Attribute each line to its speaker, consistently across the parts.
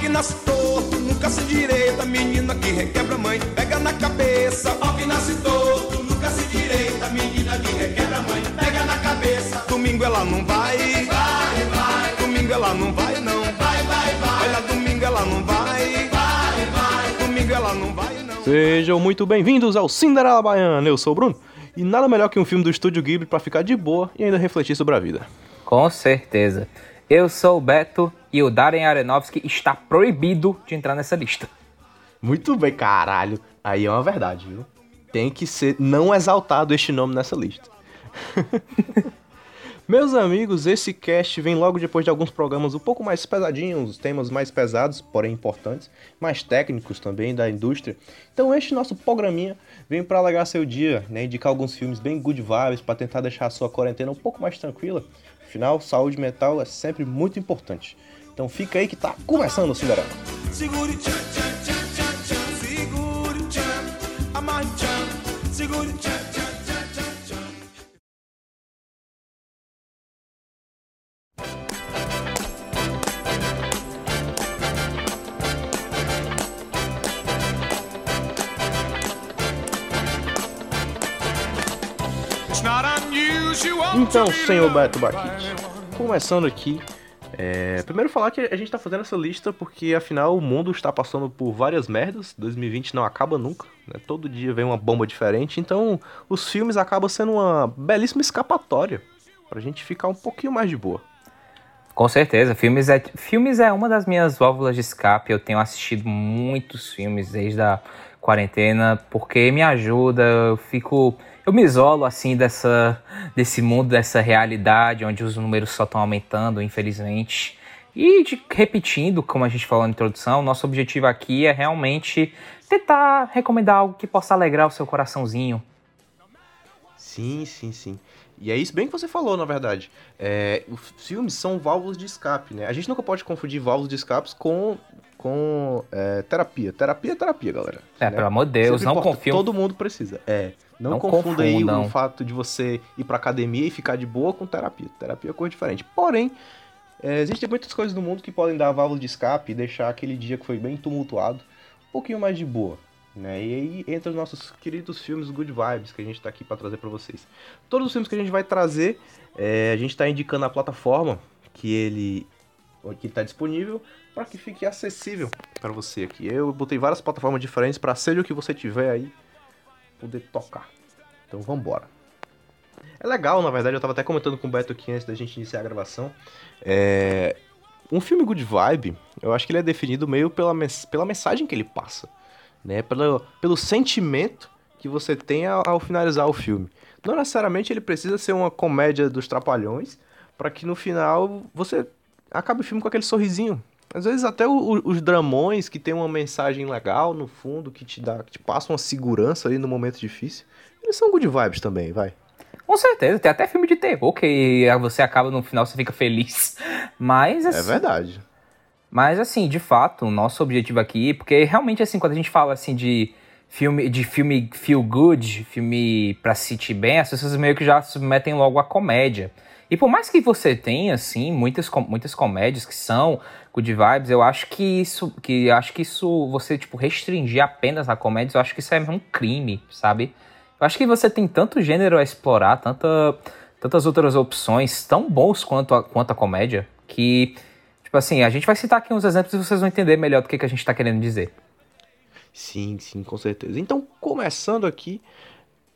Speaker 1: que nasce torto, nunca se direita, menina que requebra mãe, pega na cabeça. Ó que nasce torto, nunca se direita, menina que requebra mãe, pega na cabeça. Domingo ela não vai, vai, vai. Domingo ela não vai não, vai, vai, vai. Olha, domingo ela não vai, vai, vai. Domingo ela não vai não.
Speaker 2: Sejam muito bem-vindos ao Cinderela Baiana. Eu sou o Bruno. E nada melhor que um filme do Estúdio Ghibli pra ficar de boa e ainda refletir sobre a vida.
Speaker 3: Com certeza. Eu sou o Beto e o Darren Aronofsky está proibido de entrar nessa lista.
Speaker 2: Muito bem, caralho. Aí é uma verdade, viu? Tem que ser não exaltado este nome nessa lista. Meus amigos, esse cast vem logo depois de alguns programas um pouco mais pesadinhos, temas mais pesados, porém importantes, mais técnicos também da indústria. Então este nosso programinha vem para alegar seu dia, né, indicar alguns filmes bem good vibes para tentar deixar a sua quarentena um pouco mais tranquila. Afinal, saúde mental é sempre muito importante. Então fica aí que tá começando o Cinderela.
Speaker 1: Segure tchan, tchan, tchan, tchan. Segure tchan, amarre tchan. Segure tchan,
Speaker 2: Então, senhor Beto Baquite, começando aqui, é, primeiro falar que a gente tá fazendo essa lista porque afinal o mundo está passando por várias merdas, 2020 não acaba nunca, né? todo dia vem uma bomba diferente, então os filmes acabam sendo uma belíssima escapatória pra gente ficar um pouquinho mais de boa.
Speaker 3: Com certeza, filmes é, filmes é uma das minhas válvulas de escape. Eu tenho assistido muitos filmes desde a quarentena porque me ajuda. Eu fico, eu me isolo assim dessa, desse mundo, dessa realidade onde os números só estão aumentando, infelizmente. E de- repetindo, como a gente falou na introdução, nosso objetivo aqui é realmente tentar recomendar algo que possa alegrar o seu coraçãozinho.
Speaker 2: Sim, sim, sim. E é isso bem que você falou, na verdade. É, os filmes são válvulas de escape, né? A gente nunca pode confundir válvulas de escapes com, com é, terapia. Terapia é terapia, galera.
Speaker 3: É,
Speaker 2: né?
Speaker 3: pelo amor de Deus,
Speaker 2: Sempre
Speaker 3: não
Speaker 2: importa,
Speaker 3: confio.
Speaker 2: Todo mundo precisa. É. Não,
Speaker 3: Não
Speaker 2: confunda aí o fato de você ir pra academia e ficar de boa com terapia. Terapia é coisa diferente. Porém, é, existem muitas coisas no mundo que podem dar válvula de escape e deixar aquele dia que foi bem tumultuado um pouquinho mais de boa. Né? E aí entra os nossos queridos filmes Good Vibes que a gente tá aqui pra trazer pra vocês. Todos os filmes que a gente vai trazer, é, a gente tá indicando a plataforma que ele que tá disponível para que fique acessível para você aqui. Eu botei várias plataformas diferentes para seja o que você tiver aí poder tocar. Então vambora. É legal, na verdade, eu tava até comentando com o Beto aqui antes da gente iniciar a gravação. É... Um filme good vibe, eu acho que ele é definido meio pela, pela mensagem que ele passa, né? Pelo, pelo sentimento que você tem ao, ao finalizar o filme. Não necessariamente ele precisa ser uma comédia dos trapalhões para que no final você acabe o filme com aquele sorrisinho. Às vezes até o- os dramões que tem uma mensagem legal no fundo, que te dá, que te passa uma segurança ali no momento difícil, eles são good vibes também, vai.
Speaker 3: Com certeza, tem até filme de terror que você acaba no final, você fica feliz. Mas,
Speaker 2: É
Speaker 3: assim,
Speaker 2: verdade.
Speaker 3: mas assim, de fato, o nosso objetivo aqui, porque realmente assim, quando a gente fala assim de filme, de filme feel good, filme pra se sentir bem, as pessoas meio que já submetem logo à comédia. E por mais que você tenha, assim, muitas, com- muitas comédias que são good vibes, eu acho que isso, que acho que isso, você, tipo, restringir apenas a comédia, eu acho que isso é um crime, sabe? Eu acho que você tem tanto gênero a explorar, tanta, tantas outras opções tão bons quanto a, quanto a comédia, que, tipo assim, a gente vai citar aqui uns exemplos e vocês vão entender melhor do que, que a gente tá querendo dizer.
Speaker 2: Sim, sim, com certeza. Então, começando aqui,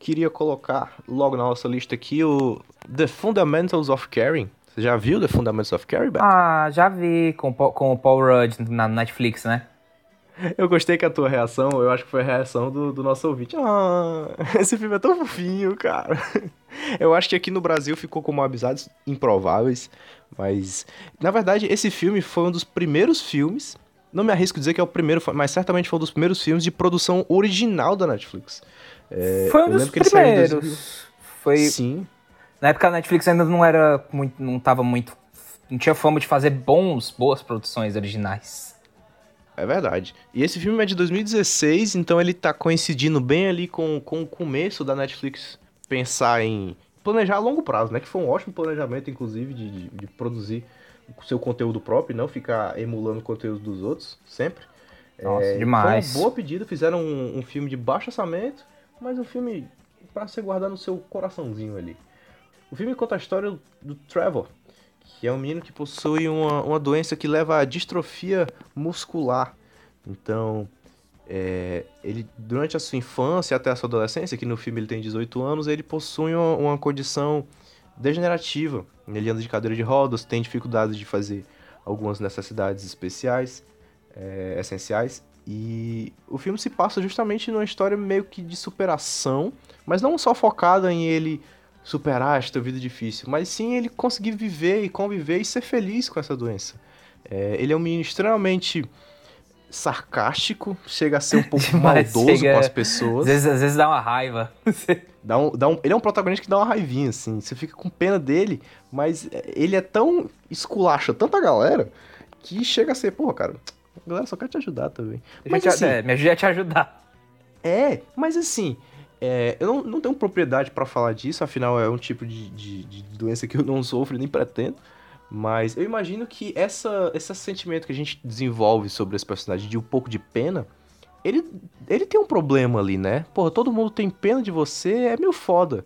Speaker 2: queria colocar logo na nossa lista aqui o The Fundamentals of Caring. Você já viu The Fundamentals of Caring, Beto?
Speaker 3: Ah, já vi com, o Paul- com o Paul Rudd na Netflix, né?
Speaker 2: Eu gostei que a tua reação, eu acho que foi a reação do, do nosso ouvinte. Ah, esse filme é tão fofinho, cara. Eu acho que aqui no Brasil ficou como amizades improváveis, mas na verdade esse filme foi um dos primeiros filmes, não me arrisco dizer que é o primeiro, mas certamente foi um dos primeiros filmes de produção original da Netflix. É,
Speaker 3: Foi um dos
Speaker 2: lembro que ele saiu em 2000.
Speaker 3: primeiros. Foi,
Speaker 2: Sim,
Speaker 3: na época a Netflix ainda não era muito, não tava muito, não tinha fama de fazer bons, boas produções originais.
Speaker 2: É verdade. E esse filme é de 2016, então ele tá coincidindo bem ali com, com o começo da Netflix pensar em planejar a longo prazo, né? Que foi um ótimo planejamento, inclusive, de, de, de produzir seu conteúdo próprio, não ficar emulando o conteúdo dos outros, sempre.
Speaker 3: Nossa, é, demais.
Speaker 2: Foi uma boa pedida, fizeram um, um filme de baixo orçamento, mas um filme para ser guardado no seu coraçãozinho ali. O filme conta a história do Trevor, que é um menino que possui uma, uma doença que leva à distrofia muscular. Então, é, ele durante a sua infância até a sua adolescência, que no filme ele tem 18 anos, ele possui uma, uma condição degenerativa. Ele anda de cadeira de rodas, tem dificuldade de fazer algumas necessidades especiais, é, essenciais. E o filme se passa justamente numa história meio que de superação, mas não só focada em ele superar esta vida difícil, mas sim ele conseguir viver e conviver e ser feliz com essa doença. É, ele é um menino extremamente sarcástico, chega a ser um pouco maldoso chega... com as pessoas.
Speaker 3: Às vezes, às vezes dá uma raiva.
Speaker 2: dá um, dá um, ele é um protagonista que dá uma raivinha, assim. Você fica com pena dele, mas ele é tão esculacha tanta galera que chega a ser, porra, cara, a galera só quer te ajudar também.
Speaker 3: Mas, te, assim, é, me ajuda a te ajudar.
Speaker 2: É, mas assim, é, eu não, não tenho propriedade para falar disso, afinal é um tipo de, de, de doença que eu não sofro nem pretendo. Mas eu imagino que essa, esse sentimento que a gente desenvolve sobre esse personagem de um pouco de pena, ele, ele tem um problema ali, né? Porra, todo mundo tem pena de você, é meio foda.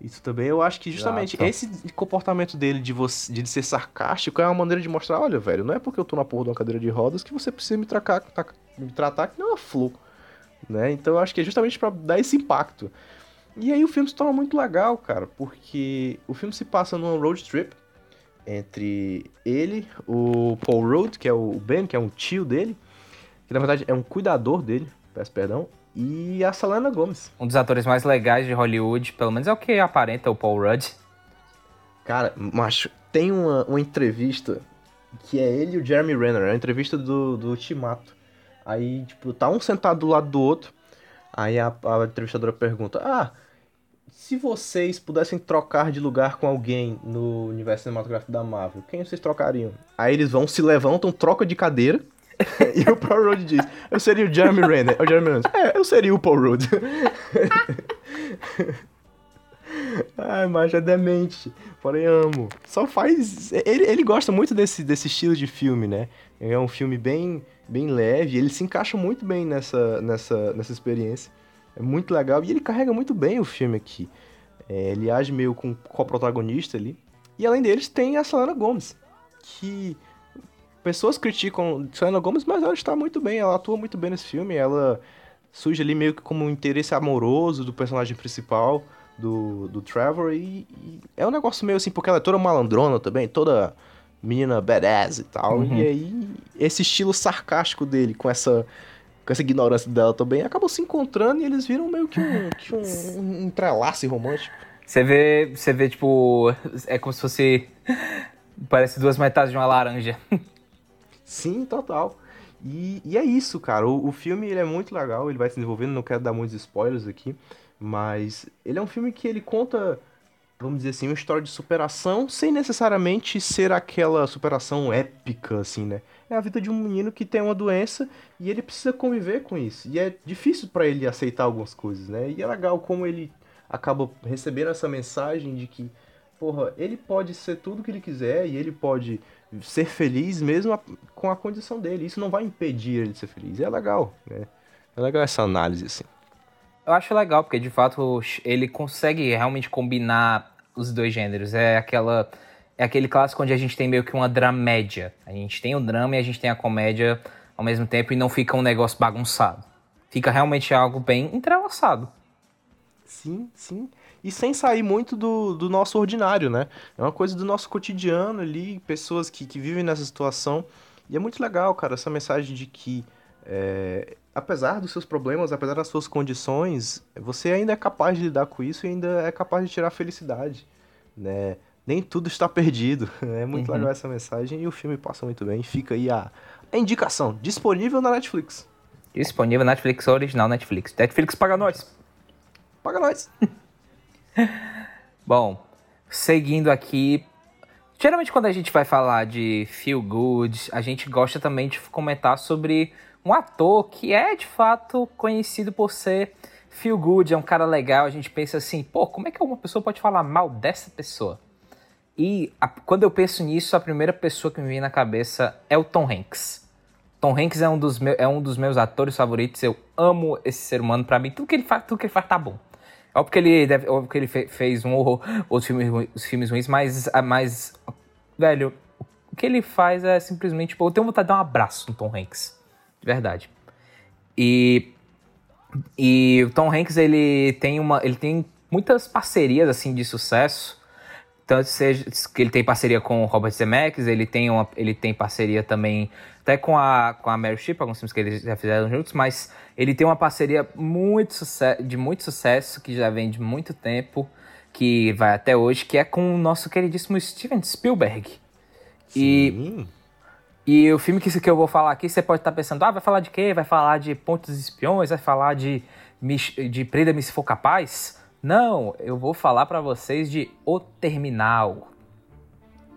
Speaker 2: Isso também, eu acho que justamente esse comportamento dele de, você, de ser sarcástico é uma maneira de mostrar, olha, velho, não é porque eu tô na porra de uma cadeira de rodas que você precisa me, tratar, me tratar que não é uma flor, né? Então eu acho que é justamente para dar esse impacto. E aí o filme se torna muito legal, cara, porque o filme se passa numa road trip, entre ele, o Paul Rudd, que é o Ben, que é um tio dele, que na verdade é um cuidador dele, peço perdão, e a Selena Gomez.
Speaker 3: Um dos atores mais legais de Hollywood, pelo menos é o que aparenta o Paul Rudd.
Speaker 2: Cara, macho, tem uma, uma entrevista que é ele e o Jeremy Renner, é uma entrevista do, do Timato. Aí, tipo, tá um sentado do lado do outro, aí a, a entrevistadora pergunta, ah, se vocês pudessem trocar de lugar com alguém no universo cinematográfico da Marvel, quem vocês trocariam? Aí eles vão, se levantam, troca de cadeira. e o Paul Rudd diz: Eu seria o Jeremy Renner. O Jeremy Renner É, eu seria o Paul Rudd. Ai, mas é demente. Porém, amo. Só faz. Ele, ele gosta muito desse, desse estilo de filme, né? É um filme bem, bem leve. Ele se encaixa muito bem nessa, nessa, nessa experiência. É muito legal. E ele carrega muito bem o filme aqui. É, ele age meio com, com a protagonista ali. E além deles, tem a Selena Gomez. Que pessoas criticam Selena Gomez, mas ela está muito bem. Ela atua muito bem nesse filme. Ela surge ali meio que como um interesse amoroso do personagem principal, do, do Trevor. E, e é um negócio meio assim, porque ela é toda malandrona também, toda menina badass e tal. Uhum. E aí, esse estilo sarcástico dele, com essa com essa ignorância dela também, acabam se encontrando e eles viram meio que um, que um, um entrelace romântico.
Speaker 3: Você vê, você vê, tipo, é como se fosse. Parece duas metades de uma laranja.
Speaker 2: Sim, total. E, e é isso, cara. O, o filme ele é muito legal, ele vai se desenvolvendo, não quero dar muitos spoilers aqui, mas ele é um filme que ele conta, vamos dizer assim, uma história de superação sem necessariamente ser aquela superação épica, assim, né? é a vida de um menino que tem uma doença e ele precisa conviver com isso. E é difícil para ele aceitar algumas coisas, né? E é legal como ele acaba recebendo essa mensagem de que, porra, ele pode ser tudo que ele quiser e ele pode ser feliz mesmo com a condição dele. Isso não vai impedir ele de ser feliz. E é legal, né? É legal essa análise, assim.
Speaker 3: Eu acho legal, porque de fato ele consegue realmente combinar os dois gêneros. É aquela é aquele clássico onde a gente tem meio que uma dramédia. A gente tem o drama e a gente tem a comédia ao mesmo tempo e não fica um negócio bagunçado. Fica realmente algo bem entrelaçado.
Speaker 2: Sim, sim. E sem sair muito do, do nosso ordinário, né? É uma coisa do nosso cotidiano ali, pessoas que, que vivem nessa situação. E é muito legal, cara, essa mensagem de que, é, apesar dos seus problemas, apesar das suas condições, você ainda é capaz de lidar com isso e ainda é capaz de tirar felicidade, né? nem tudo está perdido. É muito uhum. legal essa mensagem e o filme passa muito bem. Fica aí a, a indicação. Disponível na Netflix.
Speaker 3: Disponível na Netflix, original Netflix. Netflix paga nós.
Speaker 2: Paga nós.
Speaker 3: Bom, seguindo aqui. Geralmente quando a gente vai falar de feel good, a gente gosta também de comentar sobre um ator que é de fato conhecido por ser feel good, é um cara legal. A gente pensa assim, pô, como é que uma pessoa pode falar mal dessa pessoa? E a, quando eu penso nisso, a primeira pessoa que me vem na cabeça é o Tom Hanks. Tom Hanks é um dos, meu, é um dos meus atores favoritos. Eu amo esse ser humano. Para mim, tudo que ele faz, tudo que ele faz tá bom. Óbvio que ele, deve, óbvio que ele fe, fez um horror, outros filmes, os filmes ruins, mas, mas, velho, o que ele faz é simplesmente. Tipo, eu tenho vontade de dar um abraço no Tom Hanks. De verdade. E. E o Tom Hanks, ele tem uma. Ele tem muitas parcerias assim de sucesso tanto seja que ele tem parceria com o Robert Zemeckis, ele tem, uma, ele tem parceria também até com a, com a Mary Streep, alguns filmes que eles já fizeram juntos, mas ele tem uma parceria muito de muito sucesso, que já vem de muito tempo, que vai até hoje, que é com o nosso queridíssimo Steven Spielberg. Sim. E, e o filme que, que eu vou falar aqui, você pode estar pensando, ah, vai falar de quê? Vai falar de Pontos Espiões? Vai falar de, de Prenda-me se for capaz? Não, eu vou falar para vocês de O Terminal.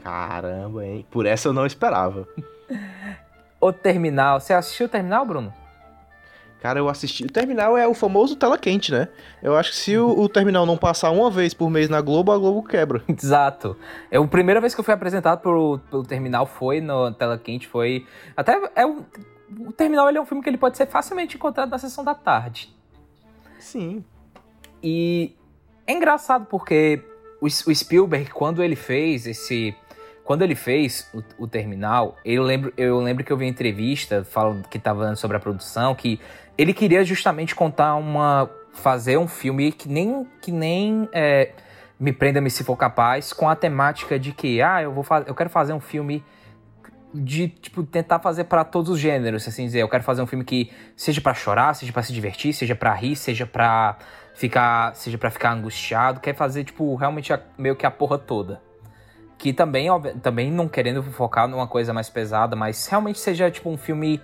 Speaker 2: Caramba, hein? Por essa eu não esperava.
Speaker 3: o Terminal. Você assistiu o Terminal, Bruno?
Speaker 2: Cara, eu assisti. O Terminal é o famoso tela quente, né? Eu acho que se o, o, Terminal não passar uma vez por mês na Globo, a Globo quebra.
Speaker 3: Exato. É a primeira vez que eu fui apresentado pelo, pelo Terminal foi no tela quente, foi até é o, o Terminal ele é um filme que ele pode ser facilmente encontrado na sessão da tarde.
Speaker 2: Sim.
Speaker 3: E é engraçado porque o, Spielberg, quando ele fez esse. Quando ele fez o, o, Terminal, eu lembro, eu lembro que eu vi uma entrevista falando que estava sobre a produção, que ele queria justamente contar uma. fazer um filme que nem. que nem. É, me prenda-me se for capaz, com a temática de que, ah, eu vou eu quero fazer um filme de tipo tentar fazer para todos os gêneros, assim dizer. Eu quero fazer um filme que seja para chorar, seja para se divertir, seja para rir, seja para ficar, seja para ficar angustiado, quer fazer tipo realmente a, meio que a porra toda. Que também, também não querendo focar numa coisa mais pesada, mas realmente seja tipo um filme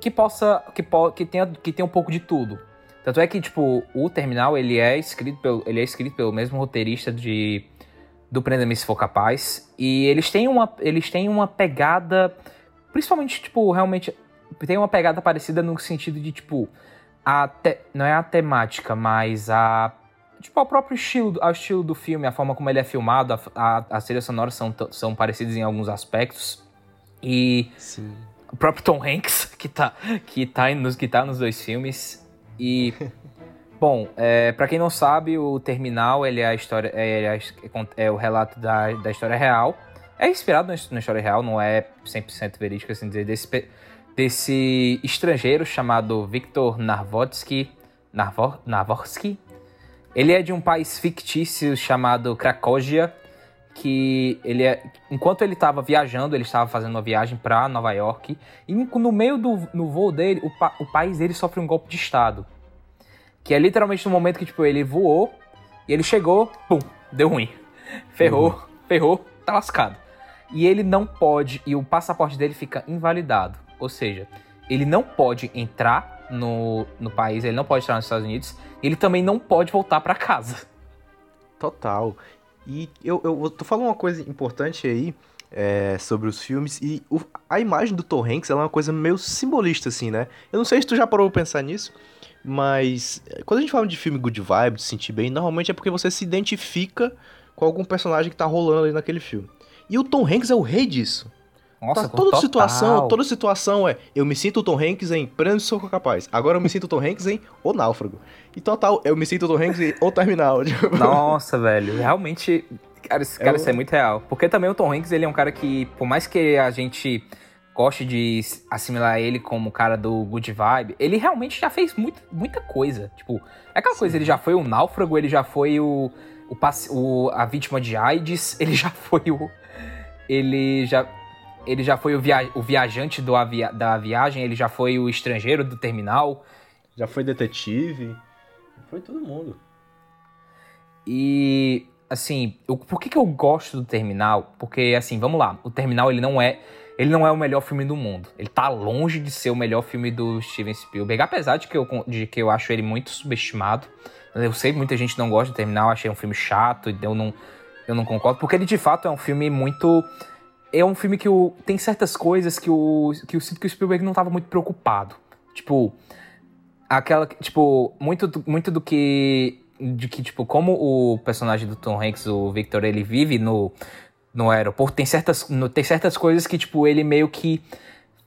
Speaker 3: que possa que, po, que tenha que tenha um pouco de tudo. Tanto é que tipo o Terminal ele é escrito pelo ele é escrito pelo mesmo roteirista de do Prenda-me se for capaz e eles têm uma eles têm uma pegada principalmente tipo realmente tem uma pegada parecida no sentido de tipo a te, não é a temática, mas a tipo, o próprio estilo, o estilo do filme, a forma como ele é filmado, a, a, as trilhas sonoras são, são parecidas em alguns aspectos. E
Speaker 2: Sim.
Speaker 3: o próprio Tom Hanks, que tá, que tá, nos, que tá nos dois filmes. E, bom, é, para quem não sabe, o Terminal ele é, a história, é, é, é o relato da, da história real. É inspirado na história real, não é 100% verídico, assim dizer, desse, desse estrangeiro chamado Viktor Narvotsky, Narvo, Narvorsky. Ele é de um país fictício chamado Cracóvia, que ele é, enquanto ele estava viajando, ele estava fazendo uma viagem para Nova York, e no meio do no voo dele, o, o país dele sofre um golpe de estado. Que é literalmente no momento que tipo ele voou e ele chegou, pum, deu ruim. Ferrou, uhum. ferrou, tá lascado. E ele não pode, e o passaporte dele fica invalidado. Ou seja, ele não pode entrar no, no país, ele não pode entrar nos Estados Unidos, ele também não pode voltar para casa.
Speaker 2: Total. E eu, eu tô falando uma coisa importante aí é, sobre os filmes, e o, a imagem do Tom Hanks é uma coisa meio simbolista, assim, né? Eu não sei se tu já parou pra pensar nisso, mas é, quando a gente fala de filme good vibe, de se sentir bem, normalmente é porque você se identifica com algum personagem que tá rolando ali naquele filme. E o Tom Hanks é o rei disso.
Speaker 3: Nossa,
Speaker 2: tá, toda total. situação, toda situação é, eu me sinto o Tom Hanks em Prêmio Sou Capaz. Agora eu me sinto o Tom Hanks em O Náufrago. E total, eu me sinto o Tom Hanks em O Terminal.
Speaker 3: Nossa, velho, realmente, cara, esse cara, é isso é muito real. Porque também o Tom Hanks, ele é um cara que, por mais que a gente goste de assimilar ele como o cara do good vibe, ele realmente já fez muito, muita coisa. Tipo, é aquela Sim. coisa, ele já foi o náufrago, ele já foi o, o, o a vítima de AIDS, ele já foi o ele já ele já foi o, via o viajante do avia da viagem, ele já foi o estrangeiro do terminal.
Speaker 2: Já foi detetive. Foi todo mundo.
Speaker 3: E, assim, eu, por que, que eu gosto do Terminal? Porque, assim, vamos lá, o Terminal ele não é ele não é o melhor filme do mundo. Ele tá longe de ser o melhor filme do Steven Spielberg, apesar de que eu, de que eu acho ele muito subestimado. Eu sei que muita gente não gosta do Terminal, achei um filme chato, eu não, eu não concordo, porque ele de fato é um filme muito é um filme que o, tem certas coisas que o, que eu sinto que o Spielberg não estava muito preocupado. Tipo, aquela, tipo, muito, muito do que, de que, tipo, como o personagem do Tom Hanks, o Victor, ele vive no, no aeroporto. Tem certas, no, tem certas coisas que, tipo, ele meio que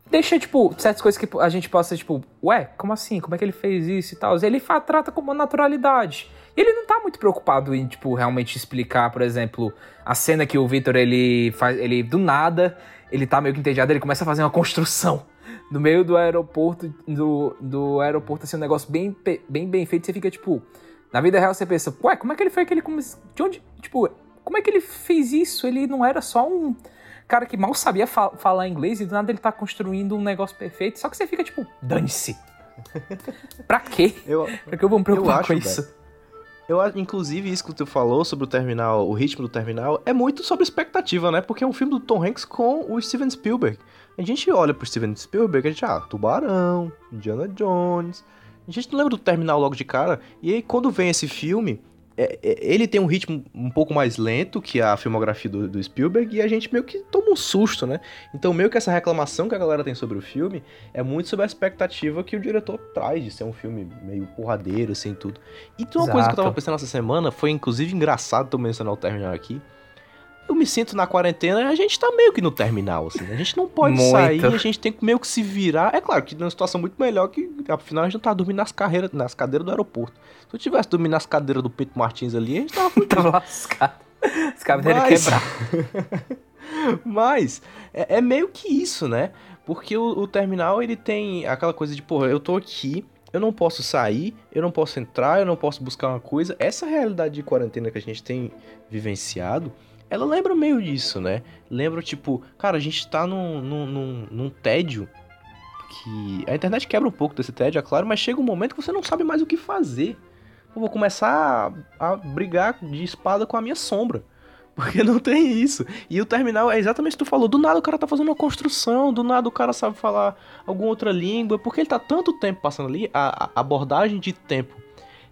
Speaker 3: deixa, tipo, certas coisas que a gente possa, tipo, ué, como assim? Como é que ele fez isso e tal? Ele trata como naturalidade. E ele não tá muito preocupado em, tipo, realmente explicar, por exemplo, a cena que o Victor, ele faz, ele, do nada, ele tá meio que entediado, ele começa a fazer uma construção no meio do aeroporto, do, do aeroporto, assim, um negócio bem, bem, bem feito, você fica, tipo, na vida real você pensa, ué, como é que ele foi aquele, de onde, tipo, como é que ele fez isso? Ele não era só um cara que mal sabia fa falar inglês e do nada ele tá construindo um negócio perfeito, só que você fica, tipo, dane-se. pra quê?
Speaker 2: Eu,
Speaker 3: pra que eu vou me preocupar acho, com isso?
Speaker 2: Eu, inclusive, isso que tu falou sobre o terminal, o ritmo do terminal, é muito sobre expectativa, né? Porque é um filme do Tom Hanks com o Steven Spielberg. A gente olha pro Steven Spielberg, a gente, ah, Tubarão, Indiana Jones. A gente não lembra do terminal logo de cara. E aí, quando vem esse filme, é, é, ele tem um ritmo um pouco mais lento que a filmografia do, do, Spielberg e a gente meio que toma um susto, né? Então, meio que essa reclamação que a galera tem sobre o filme é muito sobre a expectativa que o diretor traz de ser um filme meio porradeiro, assim, tudo. E tem uma Exato. coisa que eu tava pensando essa semana, foi inclusive engraçado tu mencionar o terminal aqui, eu me sinto na quarentena, a gente tá meio que no terminal, assim. Né? A gente não pode muito. sair, a gente tem que meio que se virar. É claro que numa situação muito melhor que, afinal, a gente não tá dormindo nas, carreiras, nas cadeiras do aeroporto. Se eu tivesse dormindo nas cadeiras do Pedro Martins ali, a gente tava
Speaker 3: tava lascado. Os cadeiras Mas... quebrar.
Speaker 2: Mas, é, é, meio que isso, né? Porque o, o terminal, ele tem aquela coisa de, porra, eu tô aqui, eu não posso sair, eu não posso entrar, eu não posso buscar uma coisa. Essa realidade de quarentena que a gente tem vivenciado ela lembra meio disso, né? Lembra, tipo, cara, a gente tá num, num, num, num tédio que. A internet quebra um pouco desse tédio, é claro, mas chega um momento que você não sabe mais o que fazer. Eu vou começar a, a brigar de espada com a minha sombra. Porque não tem isso. E o terminal é exatamente o que tu falou. Do nada o cara tá fazendo uma construção, do nada o cara sabe falar alguma outra língua. Porque ele tá tanto tempo passando ali, a, a abordagem de tempo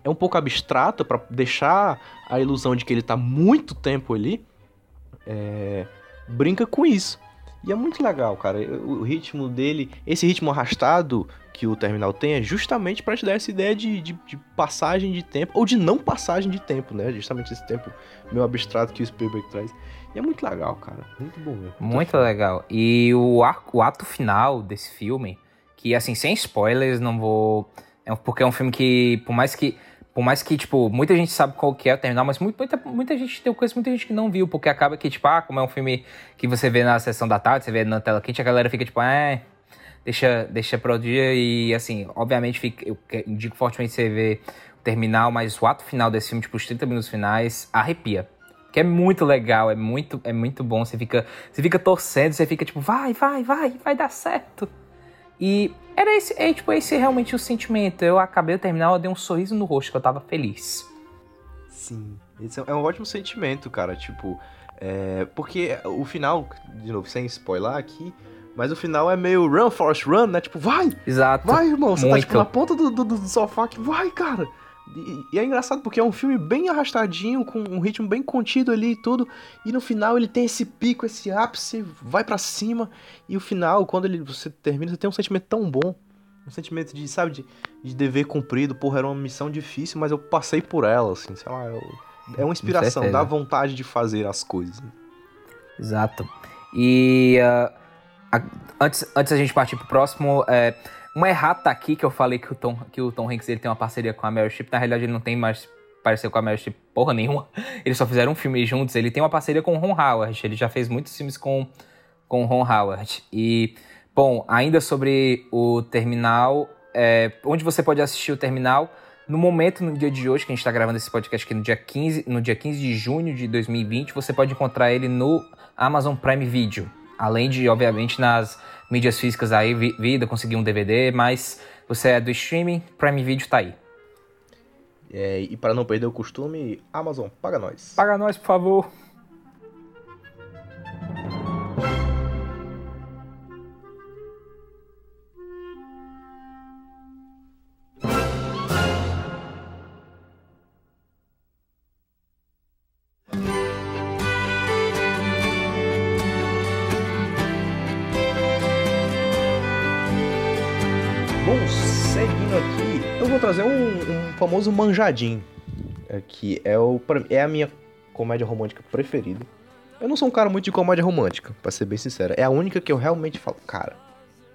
Speaker 2: é um pouco abstrata para deixar a ilusão de que ele tá muito tempo ali é, brinca com isso. E é muito legal, cara. O ritmo dele, esse ritmo arrastado que o terminal tem é justamente para te dar essa ideia de, de, de, passagem de tempo, ou de não passagem de tempo, né? Justamente esse tempo meio abstrato que o Spielberg traz. E é muito legal, cara. Muito bom mesmo.
Speaker 3: Muito legal. E o, o ato final desse filme, que assim, sem spoilers, não vou. É porque é um filme que, por mais que por mais que, tipo, muita gente sabe qual que é o terminal, mas muita, muita gente tem coisa, muita gente que não viu, porque acaba que, tipo, ah, como é um filme que você vê na sessão da tarde, você vê na tela quente, a galera fica tipo, é, deixa, deixa pro dia e, assim, obviamente, fica, eu indico fortemente você ver o terminal, mas o ato final desse filme, tipo, os 30 minutos finais, arrepia. Que é muito legal, é muito, é muito bom. Você fica, você fica torcendo, você fica tipo, vai, vai, vai, vai dar certo. E era esse, é, tipo, esse realmente o sentimento. Eu acabei o terminal, eu dei um sorriso no rosto, que eu tava feliz.
Speaker 2: Sim, esse é um ótimo sentimento, cara. Tipo, é, porque o final, de novo, sem spoiler aqui, mas o final é meio run, force run, né? Tipo, vai!
Speaker 3: Exato.
Speaker 2: Vai, irmão. Você Muito. tá tipo na ponta do, do, do sofá que vai, cara. E, e, é engraçado porque é um filme bem arrastadinho, com um ritmo bem contido ali e tudo. E no final ele tem esse pico, esse ápice, vai para cima. E o final, quando ele, você termina, você tem um sentimento tão bom. Um sentimento de, sabe, de, de dever cumprido. Porra, era uma missão difícil, mas eu passei por ela, assim, sei lá. Eu, é uma inspiração, dá vontade de fazer as coisas.
Speaker 3: Exato. E uh, a, antes, antes a gente partir pro próximo. É, uma errata aqui que eu falei que o Tom, que o Tom Hanks ele tem uma parceria com a Meryl Streep. Na realidade, ele não tem mais parceria com a Meryl Streep porra nenhuma. Eles só fizeram um filme juntos. Ele tem uma parceria com o Ron Howard. Ele já fez muitos filmes com, com o Ron Howard. E, bom, ainda sobre o Terminal, é, onde você pode assistir o Terminal... No momento, no dia de hoje, que a gente está gravando esse podcast aqui no dia 15, no dia 15 de junho de 2020, você pode encontrar ele no Amazon Prime Video. Além de, obviamente, nas mídias físicas aí, vida, conseguir um DVD, mas você é do streaming, Prime Video tá aí.
Speaker 2: É, e para não perder o costume, Amazon, paga nós.
Speaker 3: Paga nós, por favor.
Speaker 2: Trazer um, um famoso manjadinho. É, que é, o, é a minha comédia romântica preferida. Eu não sou um cara muito de comédia romântica, pra ser bem sincero. É a única que eu realmente falo, cara,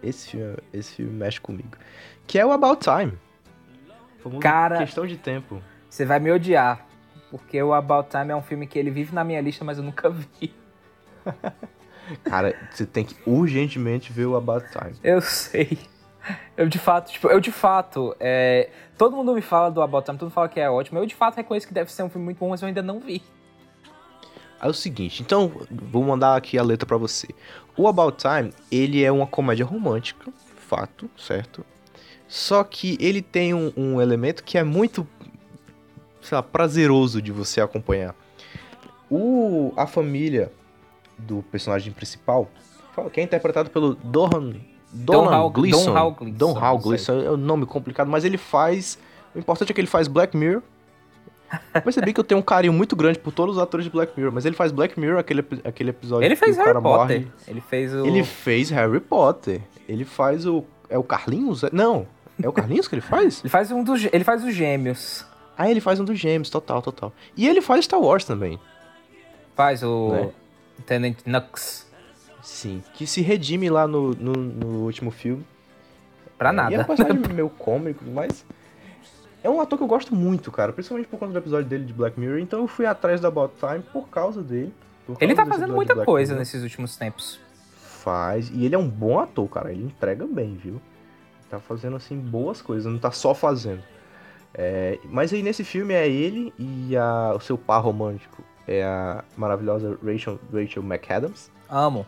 Speaker 2: esse filme, esse filme mexe comigo. Que é o About Time. Famoso
Speaker 3: Cara-
Speaker 2: Questão de tempo.
Speaker 3: Você vai me odiar. Porque o About Time é um filme que ele vive na minha lista, mas eu nunca vi.
Speaker 2: Cara, você tem que urgentemente ver o About Time.
Speaker 3: Eu sei. Eu de fato, tipo, eu de fato, é, todo mundo me fala do About Time, todo mundo fala que é ótimo. Eu de fato reconheço que deve ser um filme muito bom, mas eu ainda não vi.
Speaker 2: É o seguinte, então, vou mandar aqui a letra pra você. O About Time, ele é uma comédia romântica, fato, certo? Só que ele tem um, um elemento que é muito, sei lá, prazeroso de você acompanhar. O, a família do personagem principal, que é interpretado pelo Dohan,
Speaker 3: Hal-. Don Hal Gleeson,
Speaker 2: Don Hal. Gleeson, é um nome complicado, mas ele faz... O importante é que ele faz Black Mirror, percebi que eu tenho um carinho muito grande por todos os atores de Black Mirror, mas ele faz Black Mirror, aquele, aquele episódio
Speaker 3: Ele fez Harry Potter.
Speaker 2: morre.
Speaker 3: Ele fez o.
Speaker 2: Ele fez Harry Potter. Ele faz o. É o Carlinhos? É- Não. É o Carlinhos que ele faz?
Speaker 3: Ele faz um dos. Ele faz os gêmeos.
Speaker 2: Ah, ele faz um dos gêmeos, total, total. E ele faz Star Wars também.
Speaker 3: Faz o.
Speaker 2: Né?
Speaker 3: Tenant Nux.
Speaker 2: Sim. Que se redime lá no, no, no último filme.
Speaker 3: Pra
Speaker 2: E é um
Speaker 3: nada.
Speaker 2: personagem meio cômico, mas. É um ator que eu gosto muito, cara. Principalmente por conta do episódio dele de Black Mirror. Então eu fui atrás da About Time por causa dele. por
Speaker 3: Ele
Speaker 2: causa
Speaker 3: tá fazendo muita coisa
Speaker 2: Mirror.
Speaker 3: nesses últimos tempos.
Speaker 2: Faz. E ele é um bom ator, cara. Ele entrega bem, viu? Tá fazendo, assim, boas coisas. Não tá só fazendo. É, mas aí nesse filme é ele e a- o seu par romântico é a maravilhosa Rachel, Rachel McAdams.
Speaker 3: Amo.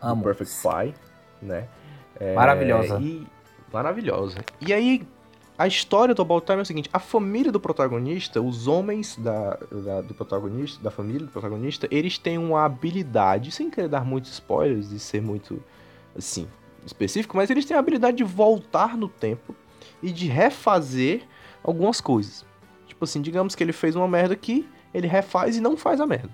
Speaker 3: Amo.
Speaker 2: Perfect Spy, né? É,
Speaker 3: Maravilhosa.
Speaker 2: E, maravilhosa. E aí, a história do About Time é o seguinte: a família do protagonista, os homens da, da- do protagonista, da família do protagonista, eles têm uma habilidade, sem querer dar muitos spoilers e ser muito, assim, específico, mas eles têm a habilidade de voltar no tempo e de refazer algumas coisas. Tipo assim, digamos que ele fez uma merda aqui, ele refaz e não faz a merda.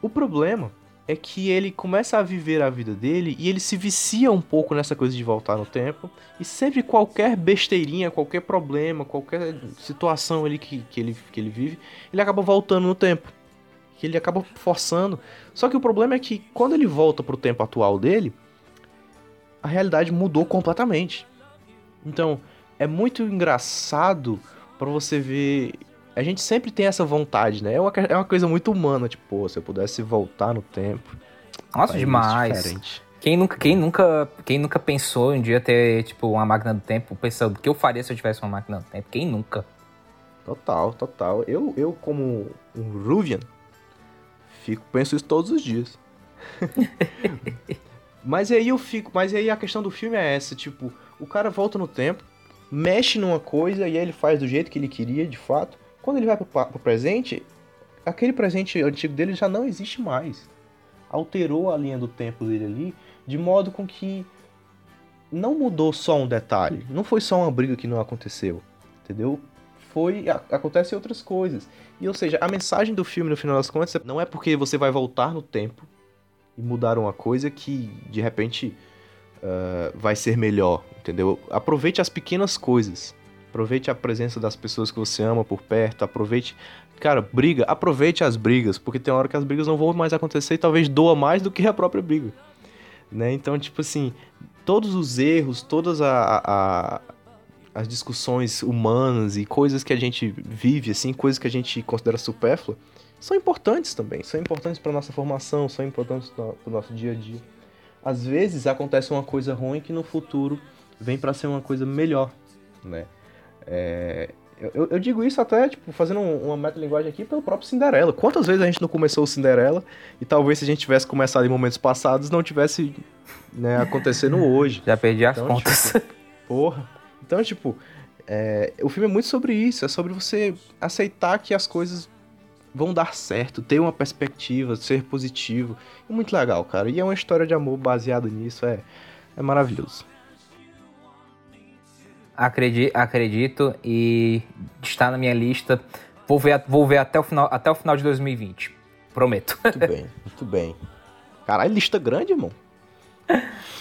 Speaker 2: O problema é que ele começa a viver a vida dele e ele se vicia um pouco nessa coisa de voltar no tempo. E sempre qualquer besteirinha, qualquer problema, qualquer situação ali que, que, ele, que ele vive, ele acaba voltando no tempo. Que ele acaba forçando. Só que o problema é que quando ele volta pro tempo atual dele, a realidade mudou completamente. Então, é muito engraçado pra você ver. A gente sempre tem essa vontade, né? É uma, é uma coisa muito humana, tipo, pô, se eu pudesse voltar no tempo.
Speaker 3: Nossa,
Speaker 2: isso
Speaker 3: demais.
Speaker 2: diferente.
Speaker 3: Quem nunca, quem, nunca, quem nunca pensou em um dia ter, tipo, uma máquina do tempo, pensando o que eu faria se eu tivesse uma máquina do tempo? Quem nunca?
Speaker 2: Total, total. Eu, eu como um Ruvian, fico, penso isso todos os dias. mas aí eu fico, mas aí a questão do filme é essa, tipo, o cara volta no tempo, mexe numa coisa e aí ele faz do jeito que ele queria, de fato. Quando ele vai pro, pa- pro presente, aquele presente antigo dele já não existe mais. Alterou a linha do tempo dele ali, de modo com que não mudou só um detalhe, não foi só uma briga que não aconteceu, entendeu? Foi a- acontecem outras coisas. E ou seja, a mensagem do filme no final das contas não é porque você vai voltar no tempo e mudar uma coisa que de repente ah, vai ser melhor, entendeu? Aproveite as pequenas coisas. Aproveite a presença das pessoas que você ama por perto, aproveite, cara, briga, aproveite as brigas, porque tem hora que as brigas não vão mais acontecer e talvez doa mais do que a própria briga. Né? Então, tipo assim, todos os erros, todas a, a- as discussões humanas e coisas que a gente vive, assim, coisas que a gente considera supérflua, são importantes também. São importantes para nossa formação, são importantes para o nosso dia a dia. Às vezes acontece uma coisa ruim que no futuro vem para ser uma coisa melhor, né? É, eu, eu digo isso até, tipo, fazendo um- uma metalinguagem aqui pelo próprio Cinderela. Quantas vezes a gente não começou o Cinderela e talvez se a gente tivesse começado em momentos passados não tivesse né, acontecendo hoje.
Speaker 3: Já perdi as
Speaker 2: Então,
Speaker 3: contas.
Speaker 2: Porra. Então, tipo, é, o filme é muito sobre isso. É sobre você aceitar que as coisas vão dar certo, ter uma perspectiva, ser positivo. É muito legal, cara. E é uma história de amor baseada nisso. É, é maravilhoso.
Speaker 3: Acredi- acredito e está na minha lista. Vou ver, vou ver até, o final, até o final de 2020. Prometo.
Speaker 2: Muito bem, muito bem. Caralho, lista grande, irmão.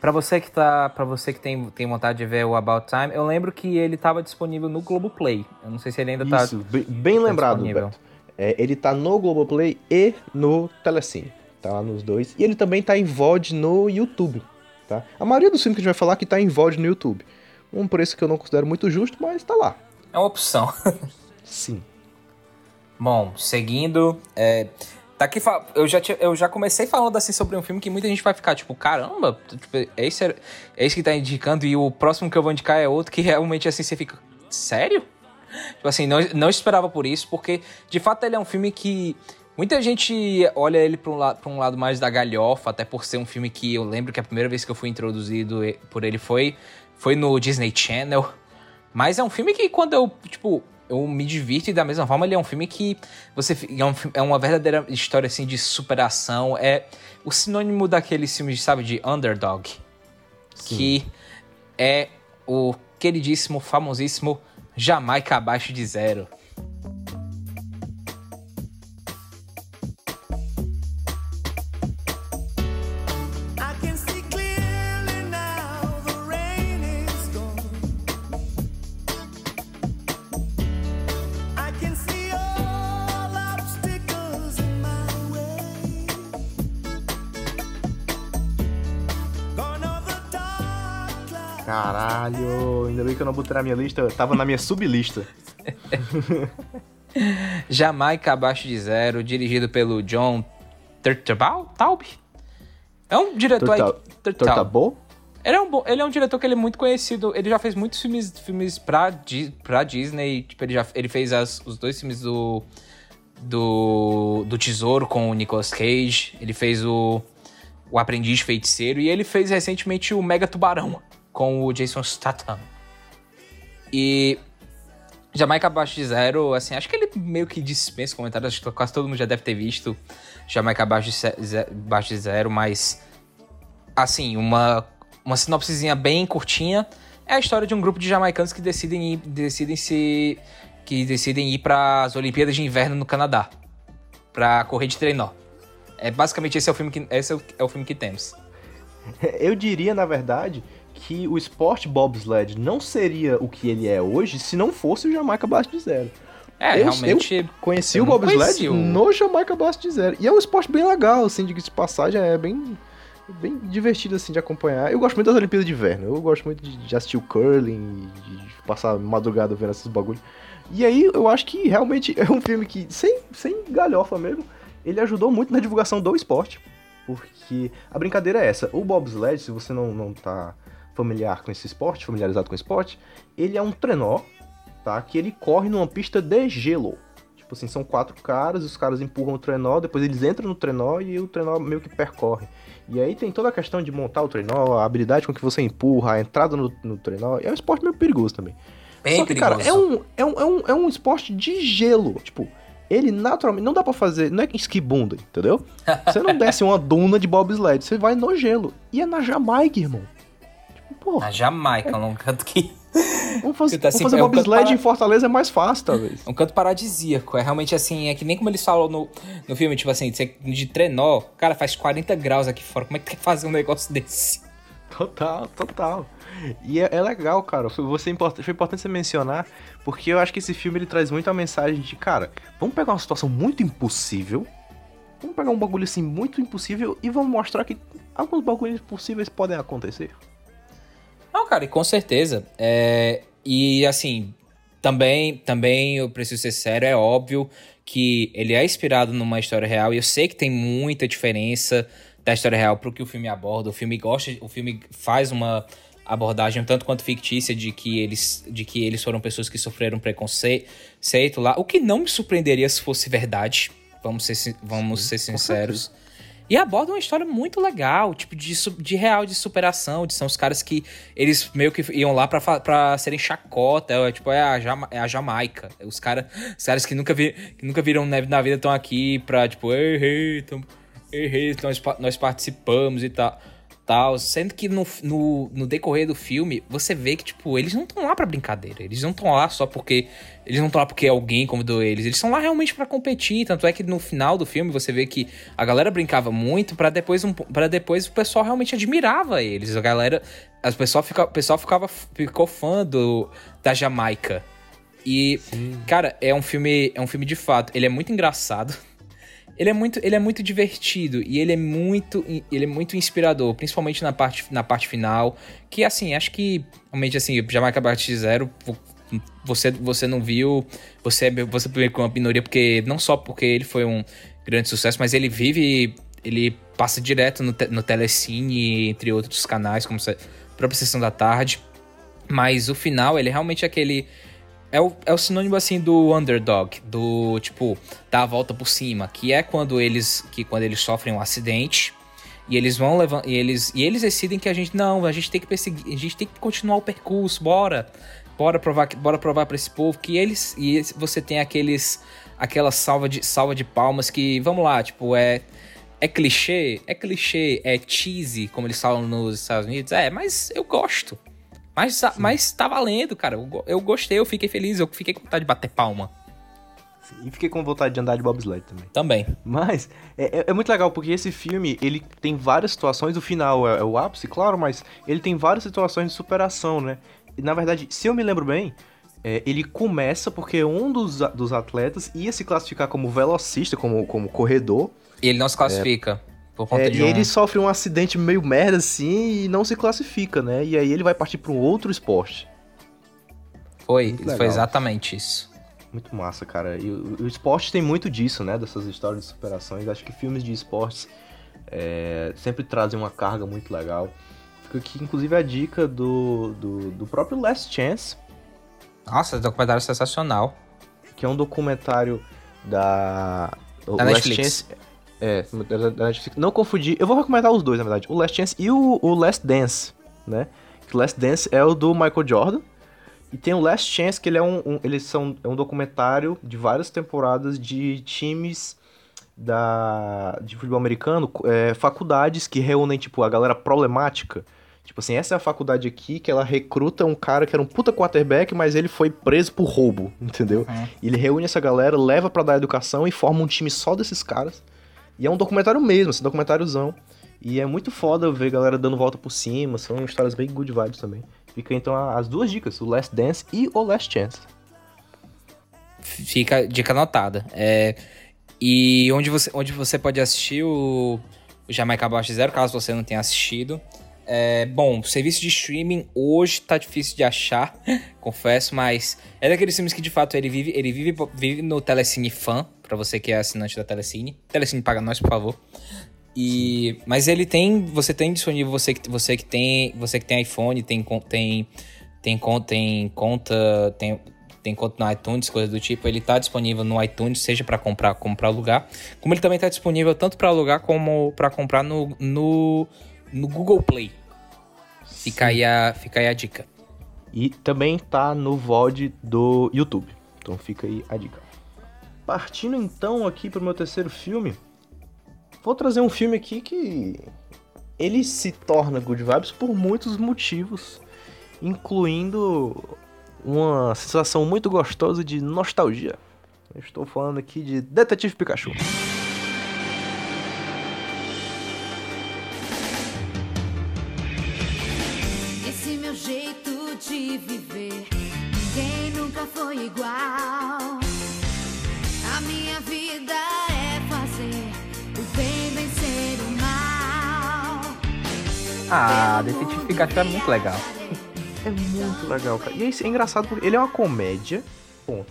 Speaker 3: Pra você que tá, para você que tem, tem vontade de ver o About Time, eu lembro que ele tava disponível no Globoplay. Eu não sei se ele ainda tá
Speaker 2: Isso, bem, bem lembrado,
Speaker 3: disponível.
Speaker 2: Beto. É, ele tá no Globoplay e no Telecine. Tá lá nos dois. E ele também tá em VOD no YouTube. Tá? A maioria dos filmes que a gente vai falar que tá em VOD no YouTube. Um preço que eu não considero muito justo, mas tá lá.
Speaker 3: É uma opção.
Speaker 2: Sim.
Speaker 3: Bom, seguindo. É, tá aqui, eu, já, eu já comecei falando assim sobre um filme que muita gente vai ficar tipo, caramba, tipo, é esse, é esse que tá indicando, e o próximo que eu vou indicar é outro que realmente assim você fica. Sério? Tipo assim, não, não esperava por isso, porque de fato ele é um filme que. Muita gente olha ele para um, lado, pra um lado mais da galhofa, até por ser um filme que eu lembro que a primeira vez que eu fui introduzido por ele foi, foi no Disney Channel. Mas é um filme que quando eu, tipo, eu me divirto e da mesma forma ele é um filme que você é, um, é uma verdadeira história assim de superação, é o sinônimo daqueles filmes, sabe, de underdog, Sim. que é o queridíssimo, famosíssimo Jamaica abaixo de zero.
Speaker 2: Na minha lista, tava na minha sublista.
Speaker 3: Jamaica Abaixo de Zero, dirigido pelo John Taub? É um diretor
Speaker 2: aí. Turtabo?
Speaker 3: Ele é, um, ele é um diretor que ele é muito conhecido. Ele já fez muitos filmes, filmes pra, pra Disney. Tipo, ele já ele fez as, os dois filmes do, do, do Tesouro com o Nicolas Cage. Ele fez o, o Aprendiz Feiticeiro. E ele fez recentemente o Mega Tubarão com o Jason Statham. E Jamaica Abaixo de Zero, assim, acho que ele meio que dispensa comentários, acho que quase todo mundo já deve ter visto Jamaica Abaixo de, Zero, mas, assim, uma, uma sinopsezinha bem curtinha é a história de um grupo de jamaicanos que decidem ir, decidem se que decidem ir para as Olimpíadas de Inverno no Canadá para correr de trenó. É basicamente esse é o filme que esse é o, é o filme que temos.
Speaker 2: Eu diria, na verdade, que o esporte bobsled não seria o que ele é hoje se não fosse o Jamaica Blast de Zero.
Speaker 3: É, eu, realmente.
Speaker 2: Eu conheci eu o bobsled no Jamaica Blast de Zero. E é um esporte bem legal, assim, de passagem, é bem, bem divertido, assim, de acompanhar. Eu gosto muito das Olimpíadas de Inverno. Eu gosto muito de, de assistir o curling, de passar madrugada vendo esses bagulhos. E aí, eu acho que realmente é um filme que, sem, sem galhofa mesmo, ele ajudou muito na divulgação do esporte. Porque a brincadeira é essa. O bobsled, se você não, não tá familiar com esse esporte, familiarizado com o esporte, ele é um trenó, tá? Que ele corre numa pista de gelo. Tipo assim, são quatro caras, os caras empurram o trenó, depois eles entram no trenó e o trenó meio que percorre. E aí tem toda a questão de montar o trenó, a habilidade com que você empurra, a entrada no, no trenó. É um esporte meio perigoso também.
Speaker 3: Bem
Speaker 2: Só que,
Speaker 3: perigoso.
Speaker 2: cara, é um, é, um, é, um, é um esporte de gelo. Tipo, ele naturalmente. Não dá pra fazer. Não é esquibunda, entendeu? Você não desce uma duna de bobsled, você vai no gelo. E é na Jamaica, irmão.
Speaker 3: Porra. Na Jamaica, é um canto que.
Speaker 2: Vamos fazer, tá, assim, vamos fazer é um bobsled para... em Fortaleza é mais fácil, talvez.
Speaker 3: É um canto paradisíaco. É realmente assim, é que nem como eles falam no, no filme, tipo assim, de trenó, cara, faz 40 graus aqui fora. Como é que quer fazer um negócio desse?
Speaker 2: Total, total. E é, é legal, cara. Foi, você, foi importante você mencionar, porque eu acho que esse filme ele traz muito a mensagem de, cara, vamos pegar uma situação muito impossível. Vamos pegar um bagulho assim muito impossível e vamos mostrar que alguns bagulhos possíveis podem acontecer.
Speaker 3: Não, cara, e com certeza. É, e assim, também, também eu preciso ser sério, é óbvio que ele é inspirado numa história real e eu sei que tem muita diferença da história real pro que o filme aborda. O filme gosta, o filme faz uma abordagem tanto quanto fictícia de que eles de que eles foram pessoas que sofreram preconceito lá, o que não me surpreenderia se fosse verdade. Vamos ser, vamos Sim, ser sinceros. E aborda uma história muito legal, tipo, de, de real de superação, de são os caras que eles meio que iam lá pra, serem chacota, é, tipo, é a, Jama, é a Jamaica. Os, cara, os caras que nunca, vi, que nunca viram neve na vida estão aqui pra, tipo, errei, errei, nós, nós participamos e tal tal. Sendo que no, no, no, decorrer do filme, você vê que, tipo, eles não estão lá pra brincadeira. Eles não estão lá só porque. Eles não estão lá porque alguém convidou eles. Eles estão lá realmente para competir. Tanto é que no final do filme você vê que a galera brincava muito para depois, um, pra depois o pessoal realmente admirava eles. A galera. As pessoal, fica, o pessoal ficava, ficou fã do, da Jamaica. E, Sim. cara, é um filme. É um filme de fato. Ele é muito engraçado. Ele é muito, ele é muito divertido e ele é muito, ele é muito inspirador, principalmente na parte, na parte final. Que assim, acho que realmente assim, Jamaica Bart Zero, você, você não viu, você é você veio com uma minoria porque não só porque ele foi um grande sucesso, mas ele vive, ele passa direto no, no Telecine, entre outros canais, como a própria Sessão da Tarde. Mas o final, ele é realmente aquele é o, é o sinônimo assim do underdog, do tipo, dar a volta por cima, que é quando eles que quando eles sofrem um acidente e eles vão levando e eles e eles decidem que a gente não, a gente tem que perseguir, a gente tem que continuar o percurso, bora. Bora provar, bora provar para esse povo que eles e você tem aqueles aquela salva de salva de palmas que, vamos lá, tipo, é é clichê, é clichê, é cheesy, como eles falam nos Estados Unidos. É, mas eu gosto. Mas, mas tá valendo, cara. Eu, eu gostei, eu fiquei feliz, eu fiquei com vontade de bater palma.
Speaker 2: E fiquei com vontade de andar de bobsled também.
Speaker 3: Também.
Speaker 2: Mas é, é, é, muito legal porque esse filme ele tem várias situações. O final é, é, o ápice, claro, mas ele tem várias situações de superação, né? E, na verdade, se eu me lembro bem, é, ele começa porque um dos, dos atletas ia se classificar como velocista, como, como corredor.
Speaker 3: E ele não se classifica.
Speaker 2: É, e um... ele sofre um acidente meio merda assim e não se classifica, né? E aí ele vai partir para um outro esporte.
Speaker 3: Foi, foi exatamente isso.
Speaker 2: Muito massa, cara. E o, o, esporte tem muito disso, né? Dessas histórias de superações. Acho que filmes de esportes é, sempre trazem uma carga muito legal. Fica aqui, inclusive, a dica do, do, do próprio Last Chance.
Speaker 3: Nossa, documentário sensacional.
Speaker 2: Que é um documentário da.
Speaker 3: Da Netflix. Chance,
Speaker 2: é, da Netflix. Não confundir. Eu vou recomendar os dois, na verdade. O Last Chance e o, o Last Dance, né? O Last Dance é o do Michael Jordan. E tem o Last Chance, que ele é um, um eles são, é um documentário de várias temporadas de times da, de futebol americano, é, faculdades que reúnem, tipo, a galera problemática. Tipo assim, essa é a faculdade aqui que ela recruta um cara que era um puta quarterback, mas ele foi preso por roubo, entendeu? Uhum. Ele reúne essa galera, leva para dar educação e forma um time só desses caras. E é um documentário mesmo, esse documentáriozão. E é muito foda ver galera dando volta por cima, são histórias bem good vibes também. Fica então as duas dicas, o Last Dance e o Last Chance.
Speaker 3: Fica dica anotada. É, e onde você, onde você pode assistir o, o Jamaica Abaixo Zero, caso você não tenha assistido. É, bom, o serviço de streaming hoje tá difícil de achar, confesso, mas é daqueles filmes que de fato ele vive, ele vive, vive no Telecine Fan, para você que é assinante da Telecine. Telecine paga nós, por favor. E mas ele tem, você tem disponível você que você que tem, você que tem iPhone, tem tem tem conta, tem conta, tem tem conta no iTunes, coisa do tipo, ele tá disponível no iTunes, seja para comprar como para alugar, como ele também tá disponível tanto para alugar como para comprar no, no, no Google Play. Fica aí, a, fica aí a dica.
Speaker 2: E também tá no VOD do YouTube. Então fica aí a dica. Partindo então aqui pro meu terceiro filme, vou trazer um filme aqui que ele se torna good vibes por muitos motivos, incluindo uma sensação muito gostosa de nostalgia. Eu estou falando aqui de Detetive Pikachu.
Speaker 4: Esse meu jeito de viver, ninguém nunca foi igual.
Speaker 3: Ah, Detetive Pikachu é muito legal.
Speaker 2: É muito legal, cara. E é, é engraçado porque ele é uma comédia, ponto.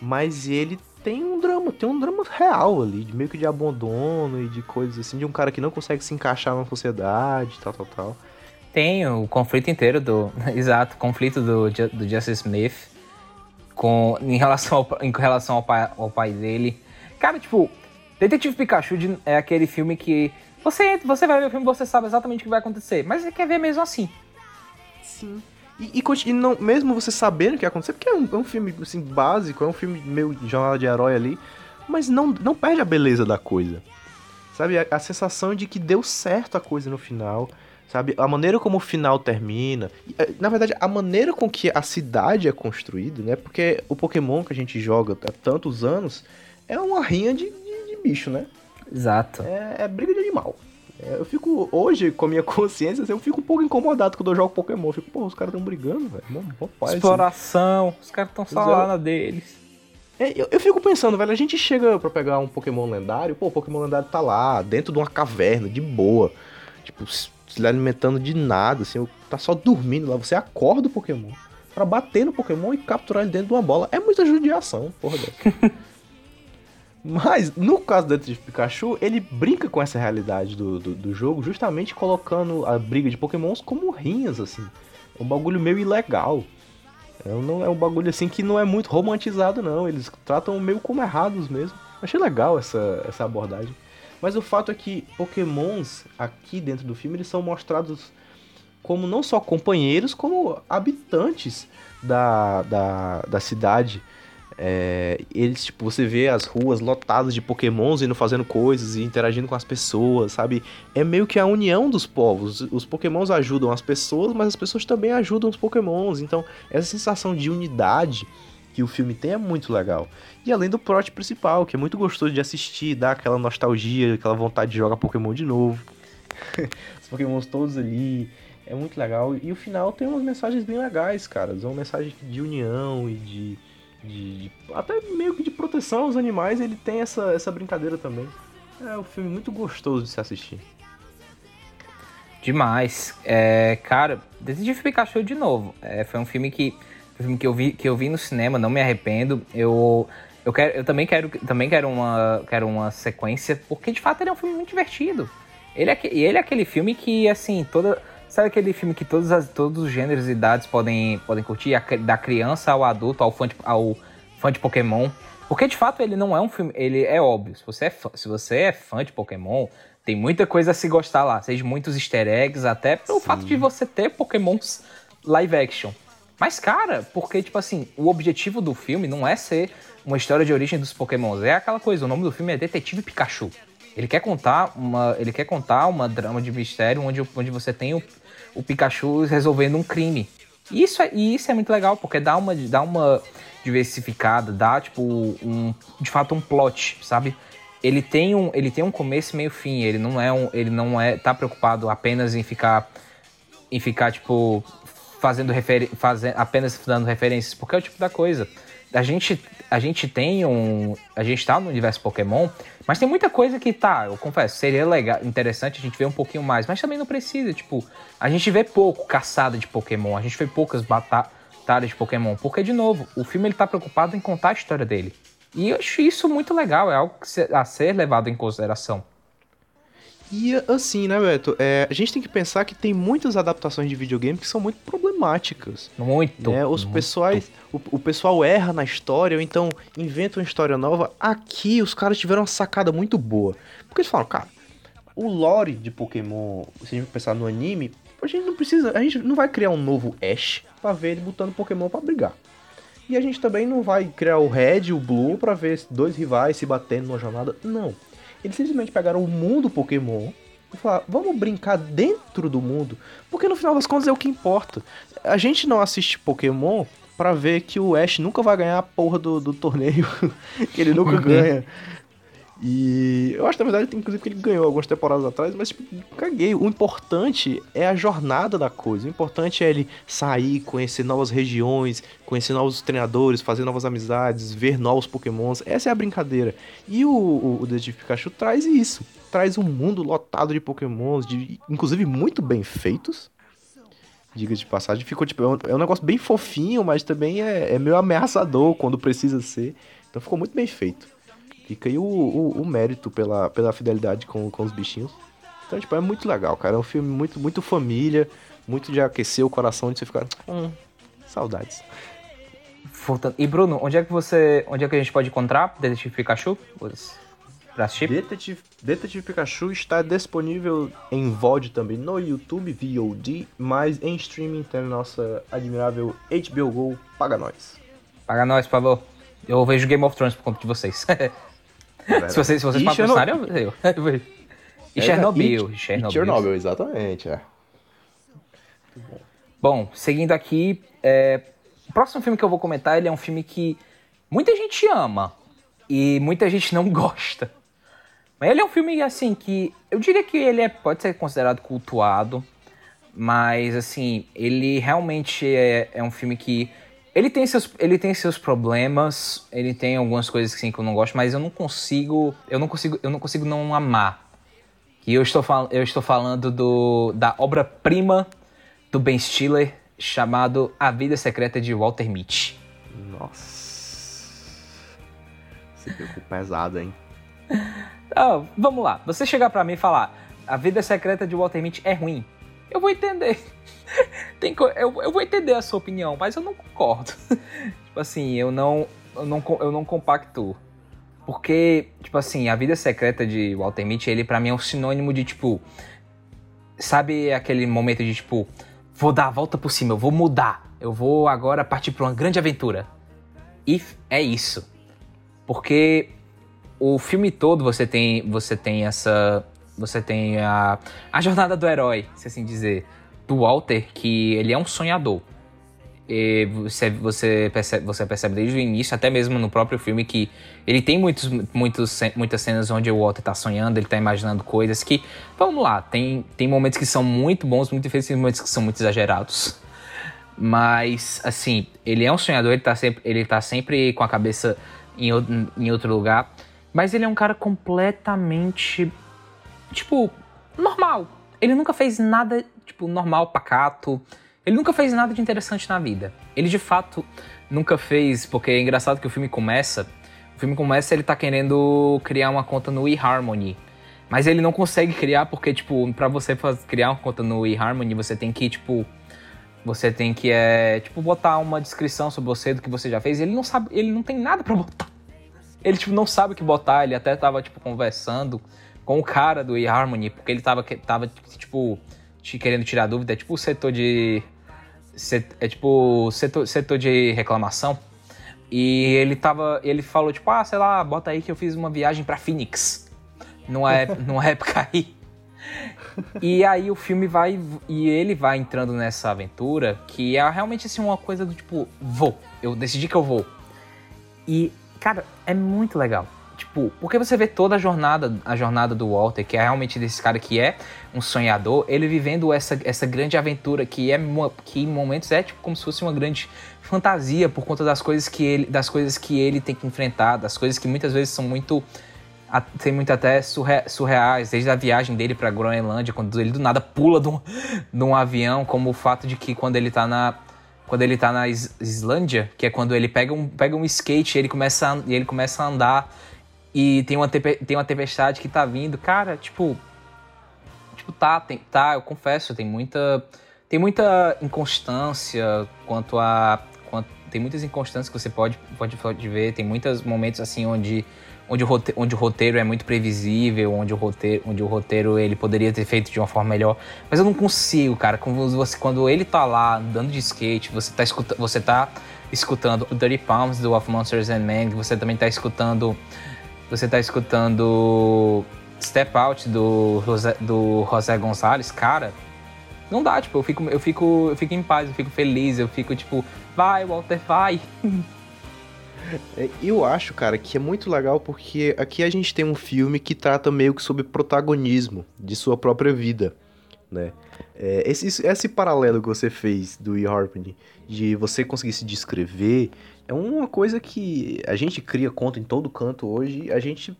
Speaker 2: Mas ele tem um drama, tem um drama real ali, de meio que de abandono e de coisas assim, de um cara que não consegue se encaixar na sociedade, tal, tal, tal.
Speaker 3: Tem o conflito inteiro do. Exato, conflito do, do Justice Smith com, em relação, ao, em relação ao, pai, ao pai dele. Cara, tipo, Detetive Pikachu é aquele filme que você, você vai ver o filme você sabe exatamente o que vai acontecer, mas você quer ver mesmo assim.
Speaker 2: Sim. E, e, e não, mesmo você sabendo o que vai acontecer, porque é um, é um filme assim, básico, é um filme meio jornal de herói ali, mas não, não perde a beleza da coisa. Sabe? A, a sensação de que deu certo a coisa no final sabe? A maneira como o final termina. Eh, na verdade, a maneira com que a cidade é construída, né? Porque o Pokémon que a gente joga há tantos anos é uma rinha de, de, de bicho, né?
Speaker 3: Exato.
Speaker 2: É, é, briga de animal. É, eu fico, hoje, com a minha consciência, assim, eu fico um pouco incomodado quando eu jogo Pokémon. Eu fico, pô, os caras estão brigando, velho. Paz, assim.
Speaker 3: Exploração, os caras estão só
Speaker 2: é.
Speaker 3: lá na deles.
Speaker 2: É, eu, eu fico pensando, velho, a gente chega pra pegar um Pokémon lendário, pô, o Pokémon lendário tá lá, dentro de uma caverna, de boa. Tipo, se se alimentando de nada, assim, tá só dormindo lá. Você acorda o Pokémon pra bater no Pokémon e capturar ele dentro de uma bola. É muita judiação, porra dessa. Mas, no caso do Detective Pikachu, ele brinca com essa realidade do, do, do jogo, justamente colocando a briga de Pokémons como rinhas, assim. Um bagulho meio ilegal. É, não é um bagulho assim que não é muito romantizado, não. Eles tratam meio como errados mesmo. Achei legal essa, essa abordagem. Mas o fato é que Pokémons, aqui dentro do filme, eles são mostrados como não só companheiros, como habitantes da, da, da cidade. É, eles, tipo, você vê as ruas lotadas de pokémons indo fazendo coisas e interagindo com as pessoas, sabe? É meio que a união dos povos. Os pokémons ajudam as pessoas, mas as pessoas também ajudam os pokémons. Então, essa sensação de unidade que o filme tem é muito legal. E além do plot principal, que é muito gostoso de assistir, dá aquela nostalgia, aquela vontade de jogar Pokémon de novo. Os Pokémons todos ali, é muito legal. E o final tem umas mensagens bem legais, cara. Uma mensagem de união e de, de, de- até meio que de proteção aos animais, ele tem essa, essa brincadeira também. É um filme muito gostoso de se assistir.
Speaker 3: Demais. É, cara, Detetive Pikachu de novo. É, foi um filme que, foi um filme que eu vi que eu vi no cinema, não me arrependo. Eu eu quero eu também quero também quero uma quero uma sequência, porque de fato ele é um filme muito divertido. Ele é, e ele é aquele filme que assim, toda Sabe aquele filme que todos, as, todos os gêneros e idades podem, podem curtir, da criança ao adulto, ao fã, de, ao fã de Pokémon? Porque de fato ele não é um filme. Ele é óbvio. Se você é fã, se você é fã de Pokémon, tem muita coisa a se gostar lá. Seja muitos easter eggs, até pelo fato de você ter Pokémons live action. Mas, cara, porque, tipo assim, o objetivo do filme não é ser uma história de origem dos Pokémons. É aquela coisa, o nome do filme é Detetive Pikachu. Ele quer contar uma, ele quer contar uma drama de mistério onde, onde você tem o, o Pikachu resolvendo um crime. E isso é, e isso é muito legal, porque dá uma, dá uma diversificada, dá, tipo, um, de fato, um plot, sabe? Ele tem um, ele tem um começo meio fim, ele não é um, ele não é, tá preocupado apenas em ficar, em ficar, tipo, fazendo fazendo, apenas dando referências, porque é o tipo da coisa. A gente, a gente tem um. A gente tá no universo Pokémon, mas tem muita coisa que tá, eu confesso, seria legal, interessante a gente ver um pouquinho mais, mas também não precisa, tipo, a gente vê pouco caçada de Pokémon, a gente vê poucas batalhas de Pokémon, porque, de novo, o filme ele tá preocupado em contar a história dele. E eu acho isso muito legal, é algo a ser levado em consideração.
Speaker 2: E assim, né, Beto? É, a gente tem que pensar que tem muitas adaptações de videogame que são muito problemáticas.
Speaker 3: Muito.
Speaker 2: né? Os
Speaker 3: muito.
Speaker 2: pessoais, o, o pessoal erra na história, ou então inventa uma história nova. Aqui os caras tiveram uma sacada muito boa. Porque eles falam, cara, o lore de Pokémon, se a gente pensar no anime, a gente não precisa, a gente não vai criar um novo Ash pra ver ele botando Pokémon pra brigar. E a gente também não vai criar o Red e o Blue pra ver dois rivais se batendo numa jornada. Não. Eles simplesmente pegaram o mundo Pokémon e falaram, vamos brincar dentro do mundo, porque no final das contas é o que importa. A gente não assiste Pokémon pra ver que o Ash nunca vai ganhar a porra do, do torneio, que ele nunca ganha. E eu acho, na verdade, inclusive, que ele ganhou algumas temporadas atrás, mas, tipo, caguei. O importante é a jornada da coisa. O importante é ele sair, conhecer novas regiões, conhecer novos treinadores, fazer novas amizades, ver novos pokémons. Essa é a brincadeira. E o, o, o Detetive Pikachu traz isso. Traz um mundo lotado de pokémons, de, inclusive muito bem feitos. Diga de passagem, ficou tipo, é um, é um negócio bem fofinho, mas também é, é meio ameaçador quando precisa ser. Então ficou muito bem feito. Fica aí o, o, o mérito pela, pela fidelidade com, com os bichinhos. Então, tipo, é muito legal, cara. É um filme muito, muito família, muito de aquecer o coração de você ficar. Hum, saudades.
Speaker 3: E Bruno, onde é que você. Onde é que a gente pode encontrar Detetive Pikachu? Os- Pra assistir?
Speaker 2: Detetive, Detetive Pikachu está disponível em VOD também no YouTube, VOD, mas em streaming tem a nossa admirável HBO Go, paga nós.
Speaker 3: Paga nós, por favor. Eu vejo Game of Thrones por conta de vocês. se vocês, se vocês patrocinarem, eu, eu, eu vejo. E
Speaker 2: É,
Speaker 3: Chernobyl.
Speaker 2: e-
Speaker 3: Chernobyl.
Speaker 2: e Chernobyl, exatamente, é.
Speaker 3: Bom, seguindo aqui, é, o próximo filme que eu vou comentar ele é um filme que muita gente ama e muita gente não gosta. Mas ele é um filme, assim, que eu diria que ele é, pode ser considerado cultuado, mas, assim, ele realmente é, é um filme que. Ele tem, seus, ele tem seus problemas, ele tem algumas coisas assim, que eu não gosto, mas eu não consigo. Eu não consigo, eu não consigo não amar. E eu estou, fal eu estou falando do, da obra-prima do Ben Stiller, chamado A Vida Secreta de Walter Mitty.
Speaker 2: Nossa. Você pegou pesado, hein?
Speaker 3: Ah, vamos lá. Você chegar pra mim e falar A Vida Secreta de Walter Mitty é ruim. Eu vou entender. Tem co- eu, eu vou entender a sua opinião, mas eu não concordo. tipo assim, eu não, eu não, eu não compacto. Porque, tipo assim, a vida secreta de Walter Mitty, ele pra mim é um sinônimo de, tipo... Sabe aquele momento de, tipo... Vou dar a volta por cima, eu vou mudar. Eu vou agora partir pra uma grande aventura. E é isso. Porque o filme todo você tem, você tem essa... Você tem a, a jornada do herói, se assim dizer. Do Walter, que ele é um sonhador. E você, você, percebe, você percebe desde o início, até mesmo no próprio filme, que ele tem muitos, muitos, muitas cenas onde o Walter tá sonhando, ele tá imaginando coisas que, vamos lá, tem, tem momentos que são muito bons, muito tem momentos que são muito exagerados. Mas, assim, ele é um sonhador, ele tá sempre, ele tá sempre com a cabeça em, em outro lugar. Mas ele é um cara completamente, tipo, normal. Ele nunca fez nada, tipo, normal, pacato. Ele nunca fez nada de interessante na vida. Ele de fato nunca fez, porque é engraçado que o filme começa. O filme começa ele tá querendo criar uma conta no eHarmony. Mas ele não consegue criar porque, tipo, pra você criar uma conta no eHarmony, você tem que, tipo. Você tem que, é, tipo, botar uma descrição sobre você do que você já fez. Ele não sabe, ele não tem nada pra botar. Ele, tipo, não sabe o que botar. Ele até tava, tipo, conversando com o cara do eHarmony, porque ele tava, tava tipo, te querendo tirar dúvida. É tipo o setor de. É tipo setor, setor de reclamação. E ele tava. Ele falou, tipo, ah, sei lá, bota aí que eu fiz uma viagem pra Phoenix. Numa, numa época aí. E aí o filme vai. E ele vai entrando nessa aventura que é realmente assim uma coisa do tipo, vou. Eu decidi que eu vou. E, cara, é muito legal. Tipo, porque você vê toda a jornada, a jornada do Walter, que é realmente desse cara que é um sonhador, ele vivendo essa, essa grande aventura que é que em momentos é tipo como se fosse uma grande fantasia por conta das coisas que ele, das coisas que ele tem que enfrentar, das coisas que muitas vezes são muito tem muito até surre- surreais, desde a viagem dele pra Groenlândia, quando ele do nada pula de um, de um avião, como o fato de que quando ele tá na quando ele tá na Is- Islândia, que é quando ele pega um, pega um skate e ele começa a, e ele começa a andar e tem uma, tem uma tempestade que tá vindo. Cara, tipo. Tipo, tá, tem, tá, eu confesso, tem muita. Tem muita inconstância quanto a. Quanto, tem muitas inconstâncias que você pode, pode, pode ver. Tem muitos momentos assim onde. Onde o, roteiro, onde o roteiro é muito previsível, onde o roteiro, onde o roteiro ele poderia ter feito de uma forma melhor. Mas eu não consigo, cara. Quando, você, quando ele tá lá andando de skate, você tá, escuta, você tá escutando o Dirty Palms do Of Monsters and Men, você também tá escutando você tá escutando Step Out do José, do José Gonzalez, cara, não dá, tipo, eu fico, eu fico, eu fico em paz, eu fico feliz, eu fico tipo, vai, Walter, vai.
Speaker 2: É, Eu acho, cara, que é muito legal porque aqui a gente tem um filme que trata meio que sobre protagonismo de sua própria vida, né? É, esse, esse paralelo que você fez do E. Harmony, de você conseguir se descrever, é uma coisa que a gente cria conta em todo canto hoje, a gente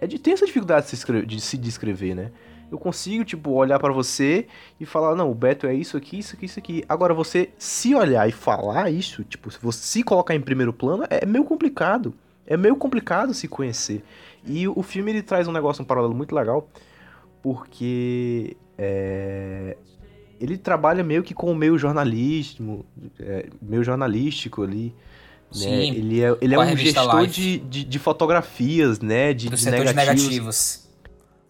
Speaker 2: é de, tem essa dificuldade de se, escre- de se descrever, né? Eu consigo, tipo, olhar pra você e falar, não, o Beto é isso aqui, isso aqui, isso aqui. Agora, você se olhar e falar isso, tipo, se você se colocar em primeiro plano, é meio complicado. É meio complicado se conhecer. E o filme, ele traz um negócio, um paralelo muito legal, porque é, ele trabalha meio que com o meio jornalismo, é, meio jornalístico ali. Né?
Speaker 3: Sim,
Speaker 2: Ele é, ele é um gestor de, de, de fotografias, né? De,
Speaker 3: Do
Speaker 2: de
Speaker 3: setor de
Speaker 2: negativos.
Speaker 3: negativos.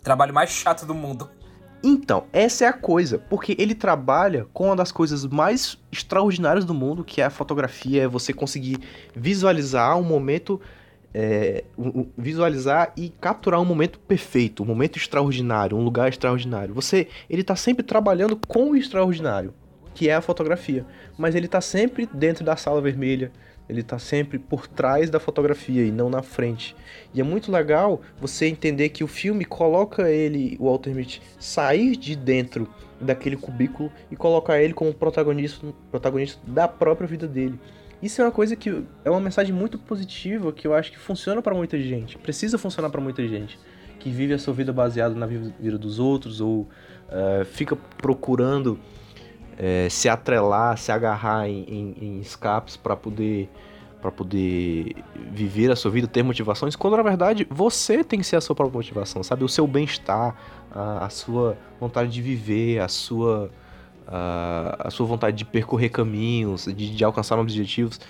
Speaker 3: Trabalho mais chato do mundo.
Speaker 2: Então, essa é a coisa, porque ele trabalha com uma das coisas mais extraordinárias do mundo, que é a fotografia, é você conseguir visualizar um momento, é, visualizar e capturar um momento perfeito, um momento extraordinário, um lugar extraordinário. Você, ele tá sempre trabalhando com o extraordinário, que é a fotografia, mas ele tá sempre dentro da sala vermelha, ele tá sempre por trás da fotografia e não na frente. E é muito legal você entender que o filme coloca ele, o Walter Mitty, sair de dentro daquele cubículo e colocar ele como protagonista, protagonista da própria vida dele. Isso é uma coisa que é uma mensagem muito positiva que eu acho que funciona para muita gente, precisa funcionar para muita gente que vive a sua vida baseada na vida dos outros ou uh, fica procurando é, se atrelar, se agarrar em, em, em escapes para poder para poder viver a sua vida, ter motivações, quando na verdade você tem que ser a sua própria motivação, sabe? O seu bem-estar, a, a, sua vontade de viver, a sua, a, a sua vontade de percorrer caminhos, de, de alcançar objetivos.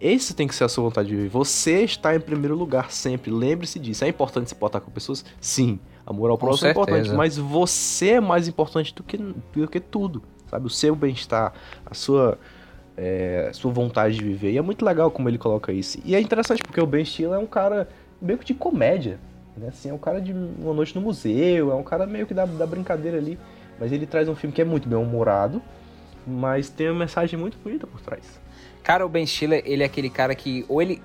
Speaker 2: Esse tem que ser a sua vontade de viver. Você está em primeiro lugar sempre. Lembre-se disso. É importante se portar com pessoas? Sim. Amor ao próximo é importante. Mas você é mais importante do que, do que tudo sabe? O seu bem-estar, a sua, é, sua vontade de viver. E é muito legal como ele coloca isso. E é interessante porque o Ben Stiller é um cara meio que de comédia, né? Assim, é um cara de uma noite no museu, é um cara meio que da, da brincadeira ali. Mas ele traz um filme que é muito bem humorado, mas tem uma mensagem muito bonita por trás.
Speaker 3: Cara, o Ben Stiller, ele é aquele cara que ou ele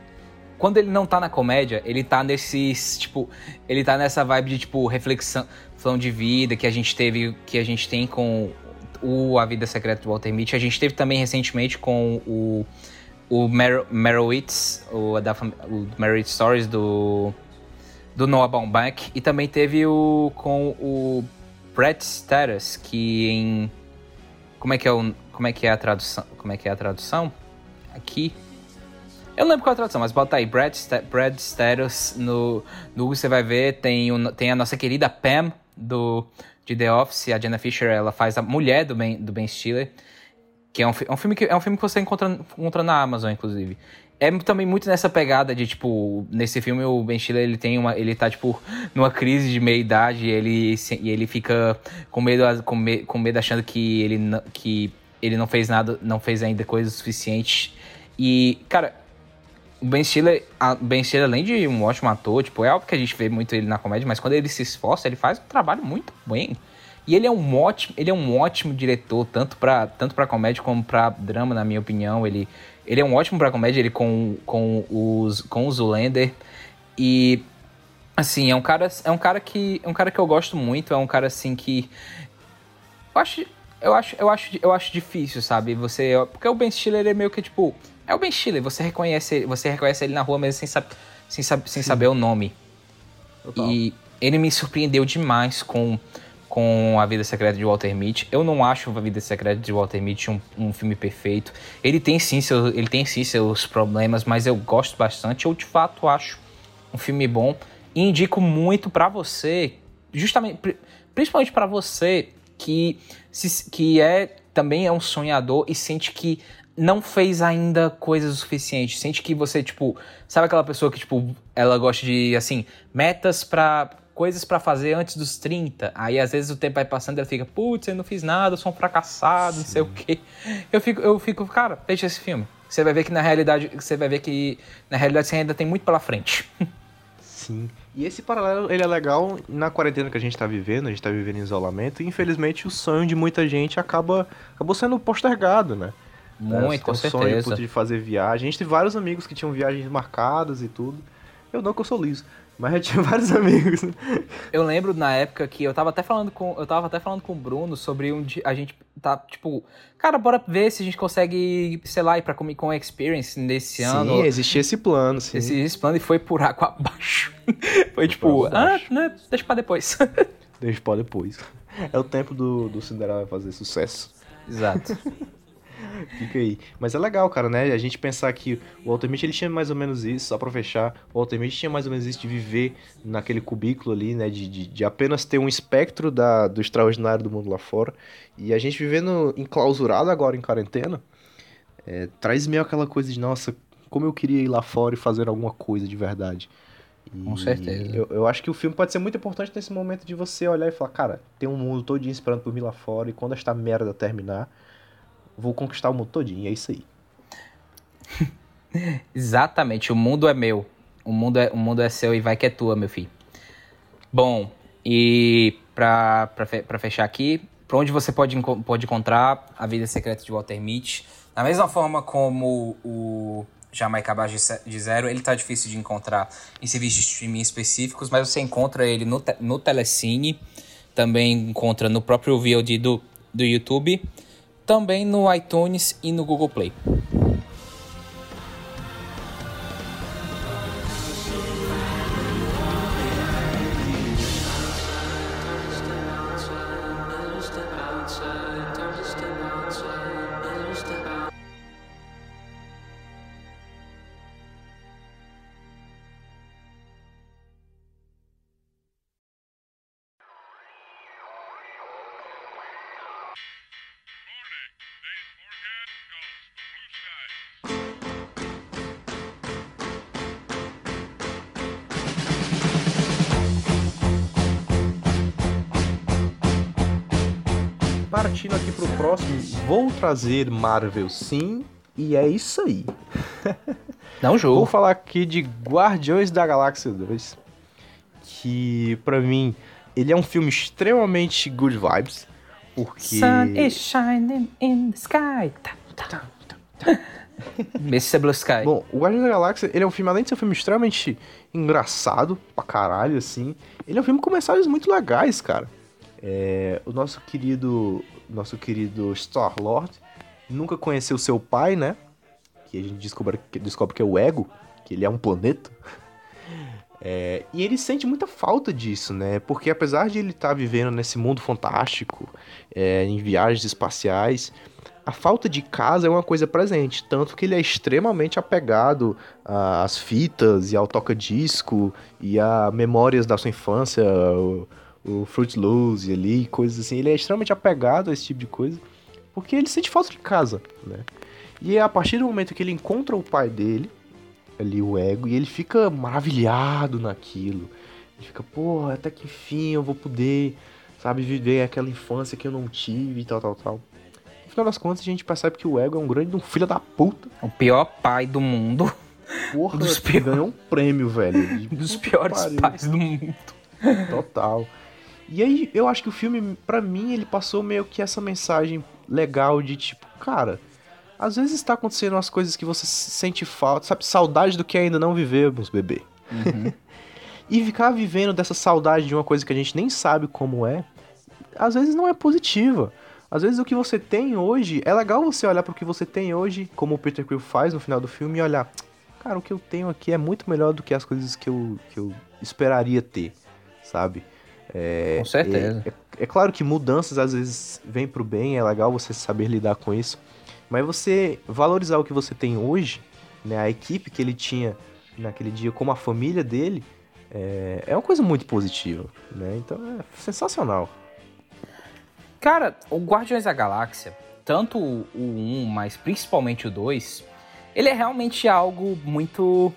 Speaker 3: quando ele não tá na comédia, ele tá nesses, tipo, ele tá nessa vibe de tipo reflexão de vida que a gente teve, que a gente tem com o A Vida Secreta do Walter Mitty. A gente teve também recentemente com o, o Mer Merowitz, o, da, o Merowitz Stories do, do Noah Baumbach. E também teve o com o Brett Status, que em... Como é que é, o, como é, que é a tradução? Como é que é a tradução? Aqui. Eu não lembro qual é a tradução, mas bota aí, Brad, St Brad Status no, no Google, você vai ver, tem, o, tem a nossa querida Pam do de The Office, a Jenna Fisher, ela faz a mulher do Ben, do ben Stiller, que é um, é um filme que é um filme que você encontra, encontra na Amazon, inclusive. É também muito nessa pegada de, tipo, nesse filme o Ben Stiller, ele tem uma, ele tá, tipo, numa crise de meia-idade e ele, e ele fica com medo, com, me, com medo achando que ele, que ele não fez nada, não fez ainda coisas suficientes. E, cara, o Ben Stiller, ben Stiller, além de um ótimo ator, tipo, é óbvio que a gente vê muito ele na comédia, mas quando ele se esforça, ele faz um trabalho muito bem. E ele é um ótimo, ele é um ótimo diretor, tanto para tanto para comédia como para drama, na minha opinião. Ele, ele é um ótimo para comédia, ele com, com os com o Zulander e assim, é um cara é um cara que é um cara que eu gosto muito, é um cara assim que eu acho eu acho eu acho eu acho difícil, sabe? Você, porque o Ben Stiller é meio que tipo é o Ben Stiller, você reconhece, você reconhece ele na rua mesmo sem, sab, sem, sab, sem saber o nome. Total. E ele me surpreendeu demais com, com A Vida Secreta de Walter Mitty. Eu não acho A Vida Secreta de Walter Mitty um, um filme perfeito. Ele tem, sim seu, ele tem sim seus problemas, mas eu gosto bastante. Eu de fato acho um filme bom. E indico muito para você, justamente, principalmente para você que, se, que é também é um sonhador e sente que não fez ainda coisas o suficiente. Sente que você, tipo, sabe aquela pessoa que, tipo, ela gosta de, assim, metas para coisas para fazer antes dos 30. Aí às vezes o tempo vai passando e ela fica, putz, eu não fiz nada, eu sou um fracassado, Sim. não sei o quê. Eu fico, eu fico, cara, deixa esse filme. Você vai ver que na realidade, você vai ver que na realidade você ainda tem muito pela frente.
Speaker 2: Sim. E esse paralelo, ele é legal na quarentena que a gente tá vivendo, a gente tá vivendo em isolamento, e infelizmente o sonho de muita gente acaba acabou sendo postergado, né?
Speaker 3: Muito, com
Speaker 2: certeza. sonho de fazer viagem. A gente tem vários amigos que tinham viagens marcadas e tudo. Eu não, que eu sou liso. Mas eu tinha vários amigos.
Speaker 3: Eu lembro na época que eu tava até falando com. Eu tava até falando com o Bruno sobre um dia. A gente tá, tipo, cara, bora ver se a gente consegue, sei lá, ir pra Comic Con Experience nesse
Speaker 2: sim,
Speaker 3: ano.
Speaker 2: Sim, existia esse plano, sim.
Speaker 3: Existia esse plano e foi por água abaixo. foi tipo, ah, né, deixa pra depois.
Speaker 2: deixa pra depois. É o tempo do, do Cinderela fazer sucesso.
Speaker 3: Exato.
Speaker 2: Fica aí. Mas é legal, cara, né? A gente pensar que o Walter Mitty, ele tinha mais ou menos isso, só pra fechar, o Walter Mitty tinha mais ou menos isso de viver naquele cubículo ali, né? De, de, de apenas ter um espectro da, do extraordinário do mundo lá fora. E a gente vivendo enclausurado agora em quarentena, é, traz meio aquela coisa de, nossa, como eu queria ir lá fora e fazer alguma coisa de verdade.
Speaker 3: E Com certeza.
Speaker 2: Eu, eu acho que o filme pode ser muito importante nesse momento de você olhar e falar, cara, tem um mundo todo esperando por mim lá fora, e quando esta merda terminar, vou conquistar o mundo todinho, é isso aí.
Speaker 3: Exatamente, o mundo é meu. O mundo é, o mundo é seu e vai que é tua, meu filho. Bom, e pra, pra, pra fechar aqui, pra onde você pode, pode encontrar a vida secreta de Walter Mitty? Da mesma forma como o Jamaica Abaixo de Zero. Ele tá difícil de encontrar em serviços de streaming específicos, mas você encontra ele no, no Telecine, também encontra no próprio VOD do, do YouTube, também no iTunes e no Google Play.
Speaker 2: Trazer Marvel sim, e é isso aí.
Speaker 3: Não jogo.
Speaker 2: Vou falar aqui de Guardiões da Galáxia 2, que para mim ele é um filme extremamente good vibes, porque
Speaker 3: Sun is shining in the sky. Tá, tá, tá. Mr. Blue Sky.
Speaker 2: Bom, o Guardiões da Galáxia, ele é um filme, além de ser um filme extremamente engraçado, pra caralho, assim, ele é um filme com mensagens muito legais, cara. É, o nosso querido, nosso querido Star-Lord nunca conheceu seu pai, né? Que a gente descobre, descobre que é o Ego, que ele é um planeta. É, e ele sente muita falta disso, né? Porque apesar de ele estar tá vivendo nesse mundo fantástico, é, em viagens espaciais, a falta de casa é uma coisa presente. Tanto que ele é extremamente apegado às fitas e ao toca-disco e a memórias da sua infância, o Fruit Loops ali, coisas assim. Ele é extremamente apegado a esse tipo de coisa, porque ele sente falta de casa, né? E é a partir do momento que ele encontra o pai dele, ali o ego, e ele fica maravilhado naquilo. Ele fica, pô, até que enfim eu vou poder, sabe, viver aquela infância que eu não tive e tal, tal, tal. No final das contas, a gente percebe que o ego é um grande um filho da puta.
Speaker 3: O pior pai do mundo.
Speaker 2: Porra, dos pior... ganhou um prêmio, velho.
Speaker 3: De dos piores pariu. pais do mundo.
Speaker 2: Total. E aí eu acho que o filme, para mim, ele passou meio que essa mensagem legal de tipo, cara, às vezes está acontecendo umas coisas que você sente falta, sabe, saudade do que ainda não vivemos, bebê. Uhum. e ficar vivendo dessa saudade de uma coisa que a gente nem sabe como é, às vezes não é positiva. Às vezes o que você tem hoje, é legal você olhar para o que você tem hoje, como o Peter Quill faz no final do filme, e olhar, cara, o que eu tenho aqui é muito melhor do que as coisas que eu, que eu esperaria ter, sabe?
Speaker 3: É, com certeza.
Speaker 2: É, é, é, claro que mudanças às vezes vêm pro bem, é legal você saber lidar com isso, mas você valorizar o que você tem hoje, né, a equipe que ele tinha naquele dia, como a família dele, é, é uma coisa muito positiva, né? Então é sensacional.
Speaker 3: Cara, o Guardiões da Galáxia, tanto o 1, mas principalmente o 2, ele é realmente algo muito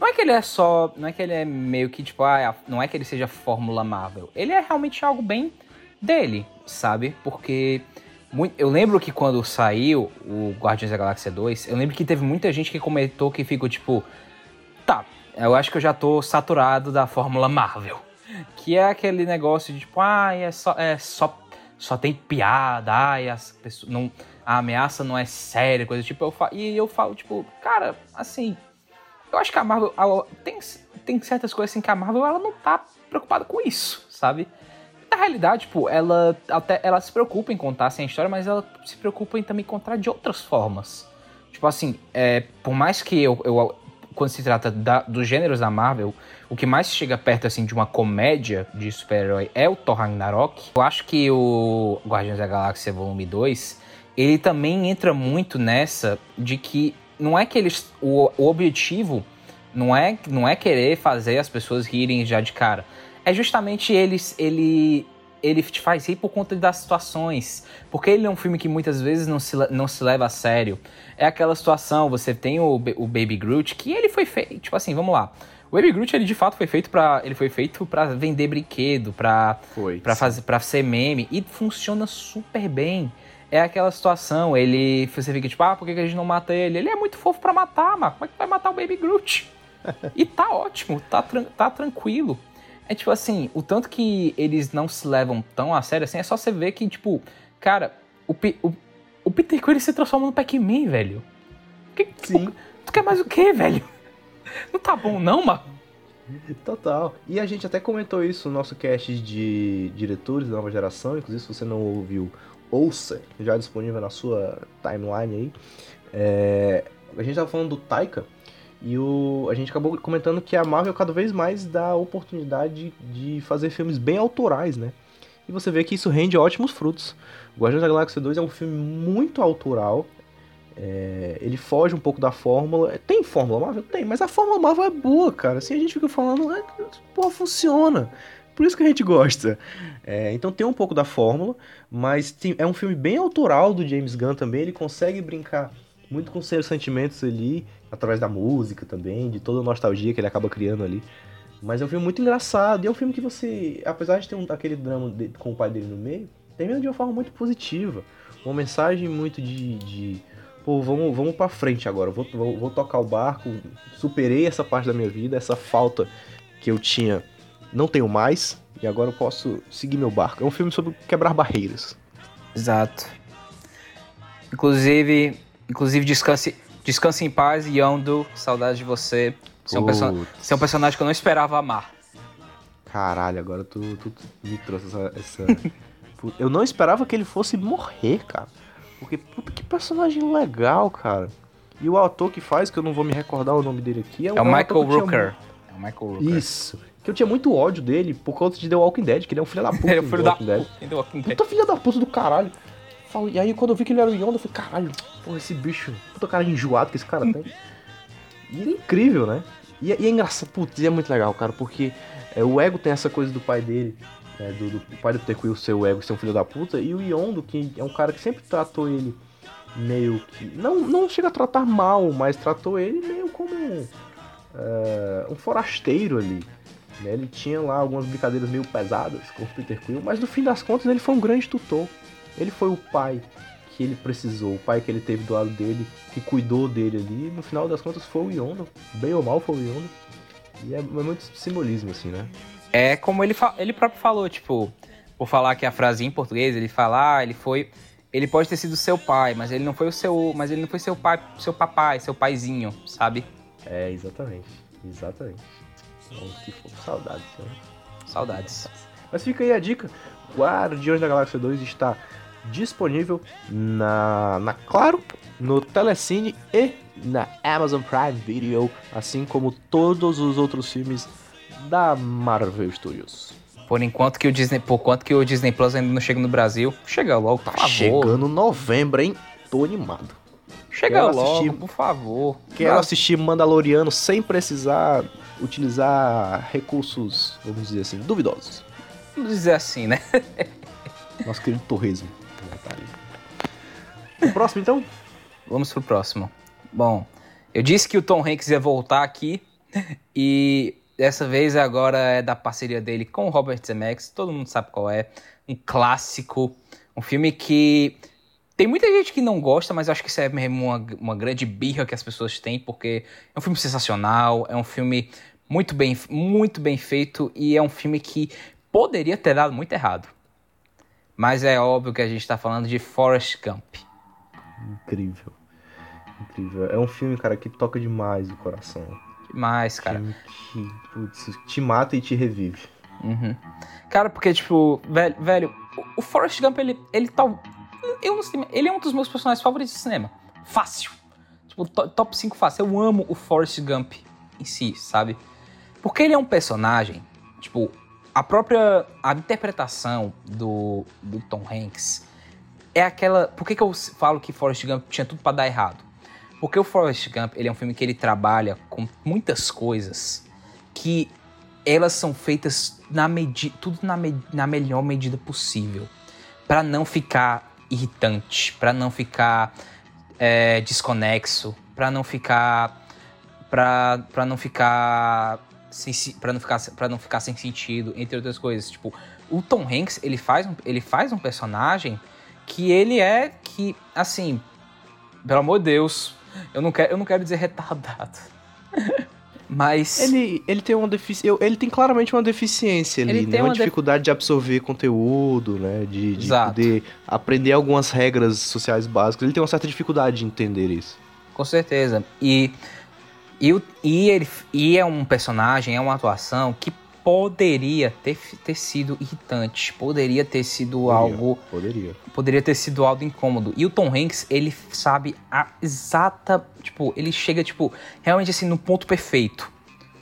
Speaker 3: não é que ele é só. Não é que ele é meio que tipo. Ah, não é que ele seja Fórmula Marvel. Ele é realmente algo bem dele, sabe? Porque. Eu lembro que quando saiu o Guardiões da Galáxia 2, eu lembro que teve muita gente que comentou que ficou tipo. Tá, eu acho que eu já tô saturado da Fórmula Marvel. Que é aquele negócio de tipo, ah, é só. É só só tem piada, ai, as pessoas, não, a ameaça não é séria, coisa tipo, eu falo, e eu falo, tipo, cara, assim, eu acho que a Marvel ela, tem, tem certas coisas assim que a Marvel ela não tá preocupada com isso, sabe? Na realidade, tipo, ela até ela se preocupa em contar assim, a história, mas ela se preocupa em também contar de outras formas. Tipo assim, é, por mais que eu, eu quando se trata da, dos gêneros da Marvel, o que mais chega perto assim de uma comédia de super-herói é o Thor Ragnarok. Eu acho que o Guardiões da Galáxia Volume 2, ele também entra muito nessa de que não é que eles. O, o objetivo não é, não é querer fazer as pessoas rirem já de cara. É justamente eles. Ele, ele te faz rir por conta das situações. Porque ele é um filme que muitas vezes não se, não se leva a sério. É aquela situação, você tem o, o Baby Groot, que ele foi feito. Tipo assim, vamos lá. O Baby Groot, ele de fato foi feito para ele foi feito para vender brinquedo, para para fazer para ser meme e funciona super bem é aquela situação, ele. Você fica tipo, ah, por que a gente não mata ele? Ele é muito fofo para matar, mas como é que vai matar o Baby Groot? e tá ótimo, tá, tá tranquilo. É tipo assim, o tanto que eles não se levam tão a sério assim, é só você ver que, tipo, cara, o, o, o Peter Quill se transforma no Pac-Man, velho. Que, tipo, Tu quer mais o quê, velho? Não tá bom não, mano?
Speaker 2: Total. E a gente até comentou isso no nosso cast de diretores da nova geração. Inclusive, se você não ouviu, ouça. Já disponível na sua timeline aí. É, a gente tava falando do Taika. E o, a gente acabou comentando que a Marvel cada vez mais dá oportunidade de fazer filmes bem autorais, né? E você vê que isso rende ótimos frutos. Guardiões da Galáxia 2 é um filme muito autoral. É, ele foge um pouco da fórmula. Tem fórmula Marvel? Tem, mas a fórmula Marvel é boa, cara. Assim a gente fica falando, é, pô, funciona. Por isso que a gente gosta. É, então tem um pouco da fórmula, mas tem, é um filme bem autoral do James Gunn também. Ele consegue brincar muito com seus sentimentos ali, através da música também, de toda a nostalgia que ele acaba criando ali. Mas é um filme muito engraçado, e é um filme que você, apesar de ter um, aquele drama de, com o pai dele no meio, termina de uma forma muito positiva. Uma mensagem muito de. de pô, vamos, vamos pra frente agora, vou, vou, vou tocar o barco, superei essa parte da minha vida, essa falta que eu tinha, não tenho mais, e agora eu posso seguir meu barco. É um filme sobre quebrar barreiras.
Speaker 3: Exato. Inclusive, inclusive descanse, descanse em paz, Yondo, saudade de você. Você é, um perso- você é um personagem que eu não esperava amar.
Speaker 2: Caralho, agora tu, tu me trouxe essa. essa... Eu não esperava que ele fosse morrer, cara. Porque, puta, que personagem legal, cara. E o ator que faz, que eu não vou me recordar o nome dele aqui, é,
Speaker 3: É o
Speaker 2: um ator
Speaker 3: Michael
Speaker 2: eu tinha
Speaker 3: Rooker. É o Michael Rooker.
Speaker 2: Isso. Que eu tinha muito ódio dele por conta de The Walking Dead, que ele é um filho da puta.
Speaker 3: Ele é filho da puta. do Walking Dead.
Speaker 2: Puta filha da puta do caralho. E aí quando eu vi que ele era o Yondo, eu falei, caralho, porra, esse bicho, puta cara enjoado que esse cara tem. E ele é incrível, né? E, é- e é engraçado, putz, e é muito legal, cara, porque é, o ego tem essa coisa do pai dele, né, do, do pai do Peter Quill ser o ego ser um filho da puta, e o Yondo, que é um cara que sempre tratou ele meio que. Não, não chega a tratar mal, mas tratou ele meio como é, um forasteiro ali. Né? Ele tinha lá algumas brincadeiras meio pesadas com o Peter Quill, mas no fim das contas ele foi um grande tutor. Ele foi o pai que ele precisou, o pai que ele teve do lado dele, que cuidou dele ali. No final das contas foi o Yondo, bem ou mal foi o Yondo. E é, é muito simbolismo, assim, né?
Speaker 3: É como ele, ele próprio falou, tipo, por falar que a frase em português, ele fala, ah, ele foi. Ele pode ter sido seu pai, mas ele não foi o seu. Mas ele não foi seu pai, seu papai, seu paizinho, sabe?
Speaker 2: É, exatamente. Exatamente. Que saudades, né?
Speaker 3: Saudades.
Speaker 2: Mas fica aí a dica: Guardiões da Galáxia 2 está disponível na, na Claro, no Telecine e na Amazon Prime Video, assim como todos os outros filmes da Marvel Studios.
Speaker 3: Por enquanto que o Disney. Por quanto que o Disney Plus ainda não chega no Brasil, chega logo, por
Speaker 2: Tá
Speaker 3: favor.
Speaker 2: chegando novembro, hein? Tô animado.
Speaker 3: Chega
Speaker 2: Quero
Speaker 3: logo,
Speaker 2: assistir.
Speaker 3: por favor.
Speaker 2: Quero assistir Mandaloriano sem precisar utilizar recursos, vamos dizer assim, duvidosos.
Speaker 3: Vamos dizer assim, né?
Speaker 2: Nosso querido torresmo. O próximo, então?
Speaker 3: Vamos pro próximo. Bom, eu disse que o Tom Hanks ia voltar aqui e dessa vez agora é da parceria dele com o Robert Zemeckis, todo mundo sabe qual é, um clássico, um filme que tem muita gente que não gosta, mas eu acho que isso é mesmo uma, uma grande birra que as pessoas têm, porque é um filme sensacional, é um filme muito bem, muito bem feito e é um filme que poderia ter dado muito errado. Mas é óbvio que a gente tá falando de Forrest Gump.
Speaker 2: Incrível. Incrível. É um filme, cara, que toca demais o coração.
Speaker 3: Demais, cara.
Speaker 2: Filme que, putz, te mata e te revive.
Speaker 3: Uhum. Cara, porque, tipo, velho, velho o- Forrest Gump, ele, ele tá. Eu não sei, ele é um dos meus personagens favoritos de cinema. Fácil. Tipo, to- top 5 fácil. Eu amo o Forrest Gump em si, sabe? Porque ele é um personagem, tipo, a própria. A interpretação do, do Tom Hanks é aquela. Por que, que eu falo que Forrest Gump tinha tudo pra dar errado? Porque o Forrest Gump, ele é um filme que ele trabalha com muitas coisas que elas são feitas na medida, tudo na, me- na melhor medida possível, Pra não ficar irritante, pra não ficar é, desconexo, pra não ficar, para não ficar para não ficar, para não ficar sem sentido, entre outras coisas. Tipo, o Tom Hanks ele faz um, ele faz um personagem que ele é que assim, pelo amor de Deus, eu não quero, eu não quero dizer retardado. Mas
Speaker 2: Ele, ele tem uma deficiência. Ele tem claramente uma deficiência ali,
Speaker 3: Ele
Speaker 2: né?
Speaker 3: tem
Speaker 2: Uma
Speaker 3: uma
Speaker 2: dificuldade de absorver conteúdo, né? De, de poder aprender algumas regras sociais básicas. Ele tem uma certa dificuldade de entender isso.
Speaker 3: Com certeza. E E, o- e, ele, e é um personagem, é uma atuação que poderia ter, ter sido irritante, poderia ter sido
Speaker 2: Poderia.
Speaker 3: algo
Speaker 2: Poderia.
Speaker 3: poderia ter sido algo incômodo. E o Tom Hanks, ele sabe a exata, tipo, ele chega tipo realmente assim no ponto perfeito,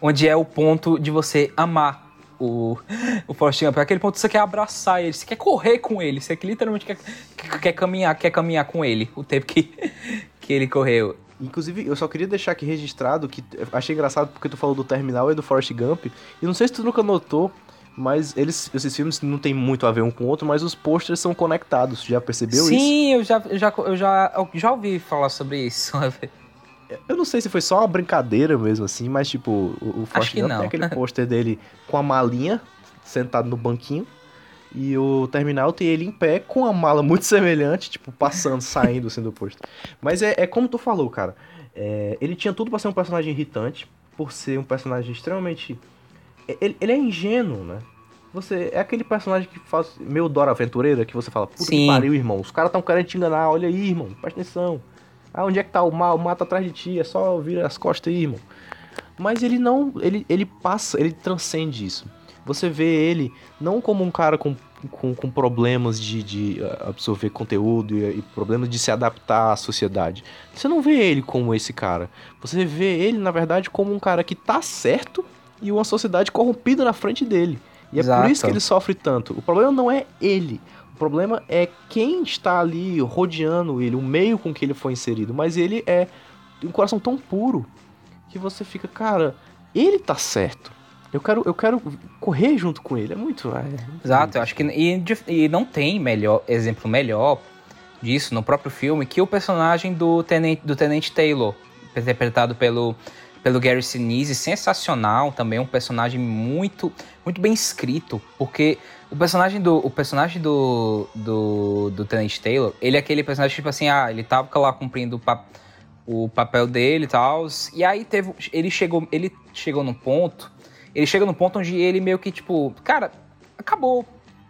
Speaker 3: onde é o ponto de você amar o o Forrest Gump, é aquele ponto que você quer abraçar ele, você quer correr com ele, você que literalmente quer, quer, quer caminhar, quer caminhar com ele, o tempo que que ele correu.
Speaker 2: Inclusive, eu só queria deixar aqui registrado que achei engraçado porque tu falou do Terminal e do Forrest Gump. E não sei se tu nunca notou, mas eles, esses filmes não tem muito a ver um com o outro, mas os posters são conectados. Já percebeu isso?
Speaker 3: Sim, eu já, eu já eu já eu já ouvi falar sobre isso.
Speaker 2: Eu não sei se foi só uma brincadeira mesmo assim, mas tipo, o, o Forrest Gump tem aquele pôster dele com a malinha, sentado no banquinho. E o Terminal tem ele em pé com a mala muito semelhante, tipo, passando, saindo assim do pôster. Mas é, é como tu falou, cara. É, ele tinha tudo pra ser um personagem irritante, por ser um personagem extremamente. Ele, ele é ingênuo, né? Você é aquele personagem que faz meio Dora Aventureira, que você fala, puta que
Speaker 3: Sim.
Speaker 2: pariu, irmão. Os caras tão querendo te enganar, olha aí, irmão, presta atenção. Ah, onde é que tá o mal? O mal tá atrás de ti, é só vira as costas aí, irmão. Mas ele não. Ele, ele passa, ele transcende isso. Você vê ele não como um cara com, com, com problemas de, de ah, absorver conteúdo e, e problemas de se adaptar à sociedade. Você não vê ele como esse cara. Você vê ele, na verdade, como um cara que tá certo e uma sociedade corrompida na frente dele. E é por
Speaker 3: Exato.
Speaker 2: isso que ele sofre tanto. O problema não é ele. O problema é quem está ali rodeando ele, o meio com que ele foi inserido. Mas ele é um coração tão puro que você fica, cara, ele tá certo. Eu quero, eu quero correr junto com ele. É muito. é
Speaker 3: Exato, eu acho que e, e não tem melhor exemplo melhor disso no próprio filme que o personagem do Tenente, do Tenente Taylor, interpretado pelo, pelo Gary Sinise, sensacional também, um personagem muito muito bem escrito, porque o personagem do o personagem do, do, do Tenente Taylor, ele é aquele personagem tipo assim, ah, ele tava lá cumprindo o, pa- o papel dele e tal, e aí teve ele chegou ele chegou num ponto ele chega num ponto onde ele meio que, tipo, cara, acabou.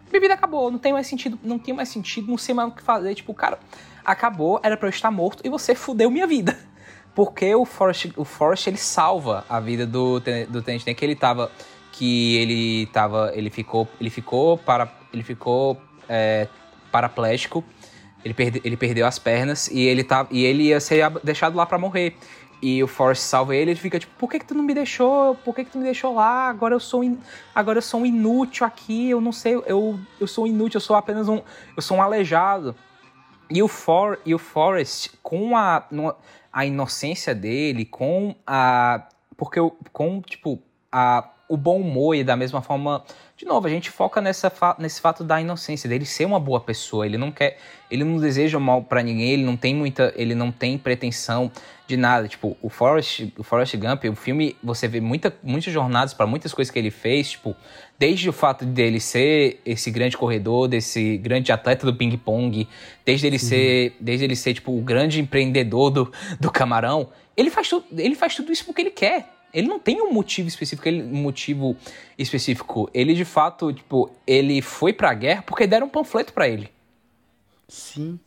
Speaker 3: Vida acabou, não tem mais sentido, não tem mais sentido, não sei mais o que fazer. Tipo, cara, acabou, era pra eu estar morto e você fudeu minha vida. Porque o Forrest, o Forrest ele salva a vida do, do Tenente Dan, que ele tava. Que ele tava. Ele ficou. Ele ficou para. Ele ficou é, paraplégico. Ele, perde, ele perdeu as pernas e ele, tá, e ele ia ser deixado lá pra morrer. E o Forrest salva ele, ele fica tipo, por que que tu não me deixou? Por que que tu me deixou lá? Agora eu sou in- agora eu sou um inútil aqui, eu não sei, eu, eu sou inútil, eu sou apenas um, eu sou um aleijado. E o, For, e o Forrest, com a, a inocência dele, com a. Porque o- com, tipo, a, o bom humor e da mesma forma. De novo, a gente foca nessa, nesse fato da inocência, dele ser uma boa pessoa. Ele não quer. Ele não deseja mal pra ninguém, ele não tem muita. Ele não tem pretensão de nada. Tipo, o Forrest, o Forrest Gump, o filme, você vê muita, muitas jornadas para muitas coisas que ele fez, tipo, desde o fato dele ser esse grande corredor, desse grande atleta do ping-pong, desde ele ser, desde ele ser tipo o grande empreendedor do, do camarão, ele faz tudo, ele faz tudo isso porque ele quer. Ele não tem um motivo específico, ele, um motivo específico. Ele de fato, tipo, ele foi pra guerra porque deram um panfleto pra ele.
Speaker 2: Sim.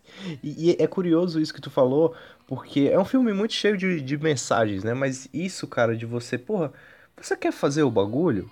Speaker 2: E, e é curioso isso que tu falou, porque é um filme muito cheio de, de mensagens, né? Mas isso, cara, de você, porra, você quer fazer o bagulho?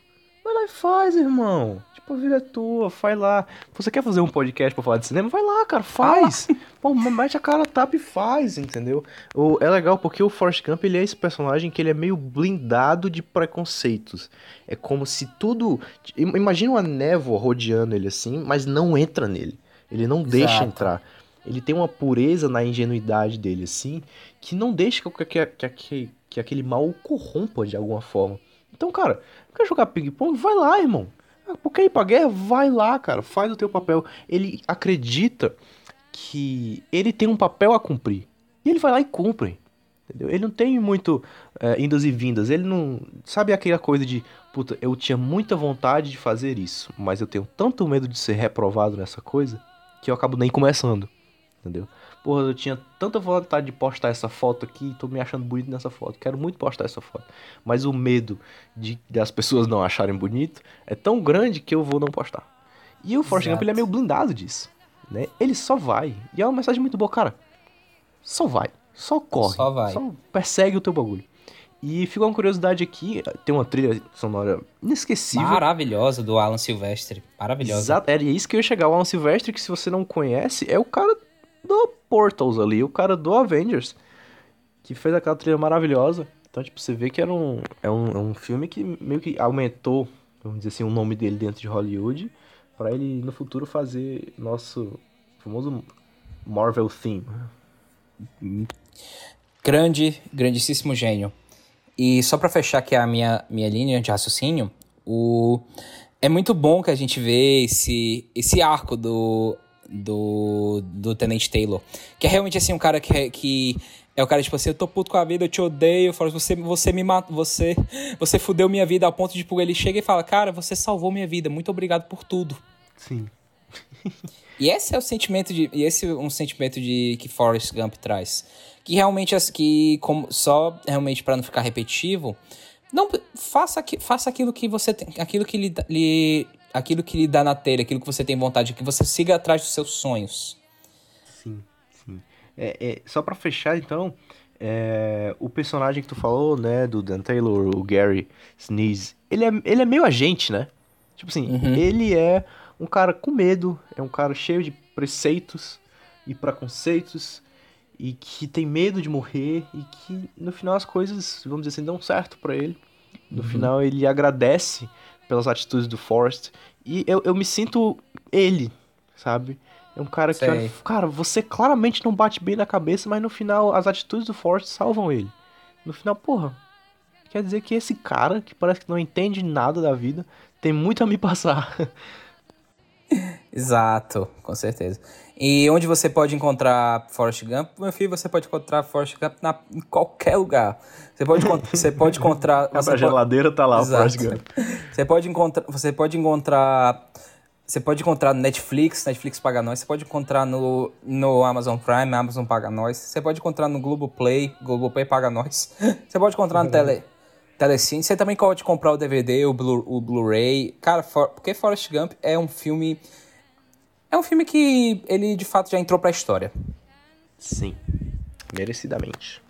Speaker 2: Faz, irmão. Tipo, a vida é tua, faz lá. Você quer fazer um podcast pra falar de cinema? Vai lá, cara, faz. Pô, mete a cara, tapa e faz, entendeu? O, é legal porque o Forrest Gump, ele é esse personagem que ele é meio blindado de preconceitos. É como se tudo... im- Imagina uma névoa rodeando ele assim, mas não entra nele. Ele não deixa
Speaker 3: Exato.
Speaker 2: entrar. Ele tem uma pureza na ingenuidade dele, assim, que não deixa que, que, que, que, que aquele mal o corrompa de alguma forma. Então, cara, quer jogar ping-pong? Vai lá, irmão. Ah, Por que ir pra guerra? Vai lá, cara. Faz o teu papel. Ele acredita que ele tem um papel a cumprir. E ele vai lá e cumpre. Entendeu? Ele não tem muito é, indas e vindas. Ele não. Sabe aquela coisa de. Puta, eu tinha muita vontade de fazer isso, mas eu tenho tanto medo de ser reprovado nessa coisa que eu acabo nem começando. Entendeu? Porra, eu tinha tanta vontade de postar essa foto aqui, tô me achando bonito nessa foto. Quero muito postar essa foto. Mas o medo de das pessoas não acharem bonito é tão grande que eu vou não postar. E o Forrest Gump ele é meio blindado disso, né? Ele só vai. E é uma mensagem muito boa, cara. Só vai. Só corre.
Speaker 3: Só vai.
Speaker 2: persegue o teu bagulho. E fica uma curiosidade aqui, tem uma trilha sonora inesquecível.
Speaker 3: Maravilhosa do Alan Silvestre. Maravilhosa.
Speaker 2: Exato, era isso que eu ia chegar. O Alan Silvestre, que se você não conhece, é o cara do Portals ali, o cara do Avengers, que fez aquela trilha maravilhosa. Então, tipo, você vê que era um, é um, é um filme que meio que aumentou, vamos dizer assim, o nome dele dentro de Hollywood, para ele no futuro fazer nosso famoso Marvel Theme.
Speaker 3: Grande, grandíssimo gênio. E só para fechar aqui a minha, minha linha de raciocínio, o... é muito bom que a gente vê esse, esse arco do, do, do Tenente Taylor. Que é realmente assim um cara que, que é o cara, tipo assim, eu tô puto com a vida, eu te odeio, você, você me matou, você, você fudeu minha vida ao ponto de, tipo, ele chega e fala, cara, você salvou minha vida, muito obrigado por tudo.
Speaker 2: Sim.
Speaker 3: e esse é o sentimento de, e esse é um sentimento de que Forrest Gump traz que realmente que como só realmente para não ficar repetitivo, não faça, faça aquilo que você tem, aquilo que lhe, lhe aquilo que lhe dá na telha, aquilo que você tem vontade, que você siga atrás dos seus sonhos.
Speaker 2: Sim, sim. É, é só para fechar então, é, o personagem que tu falou, né, do Dan Taylor, o Gary Sneeze, ele é, ele é meio agente, né? Tipo assim, uhum. ele é um cara com medo, é um cara cheio de preceitos e preconceitos, e que tem medo de morrer e que no final as coisas, vamos dizer assim, dão certo para ele. No uhum. final ele agradece pelas atitudes do Forrest e eu, eu me sinto ele, sabe? É um cara que, olha, cara, você claramente não bate bem na cabeça, mas no final as atitudes do Forrest salvam ele. No final, porra, quer dizer que esse cara, que parece que não entende nada da vida, tem muito a me passar.
Speaker 3: Exato, com certeza. E onde você pode encontrar Forrest Gump? Meu filho, você pode encontrar Forrest Gump na, em qualquer lugar. Você pode, você pode encontrar.
Speaker 2: Você a geladeira tá lá, Exato. o Forrest Gump.
Speaker 3: Você pode encontrar. Você pode encontrar. Você pode encontrar no Netflix, Netflix paga nós. Você pode encontrar no, no Amazon Prime, Amazon paga nós. Você pode encontrar no Globoplay, Globoplay paga nós. Você pode encontrar no Tele, Telecine. Você também pode comprar o DVD, o Blu-ray. Blu Cara, for, porque Forrest Gump é um filme é um filme que ele de fato já entrou pra história.
Speaker 2: Sim, merecidamente.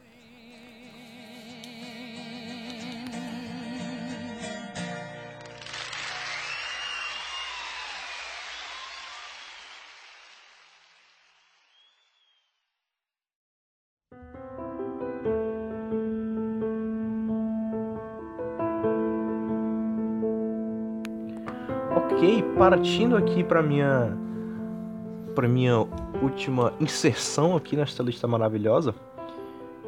Speaker 2: Ok, partindo aqui para minha para minha última inserção aqui nesta lista maravilhosa,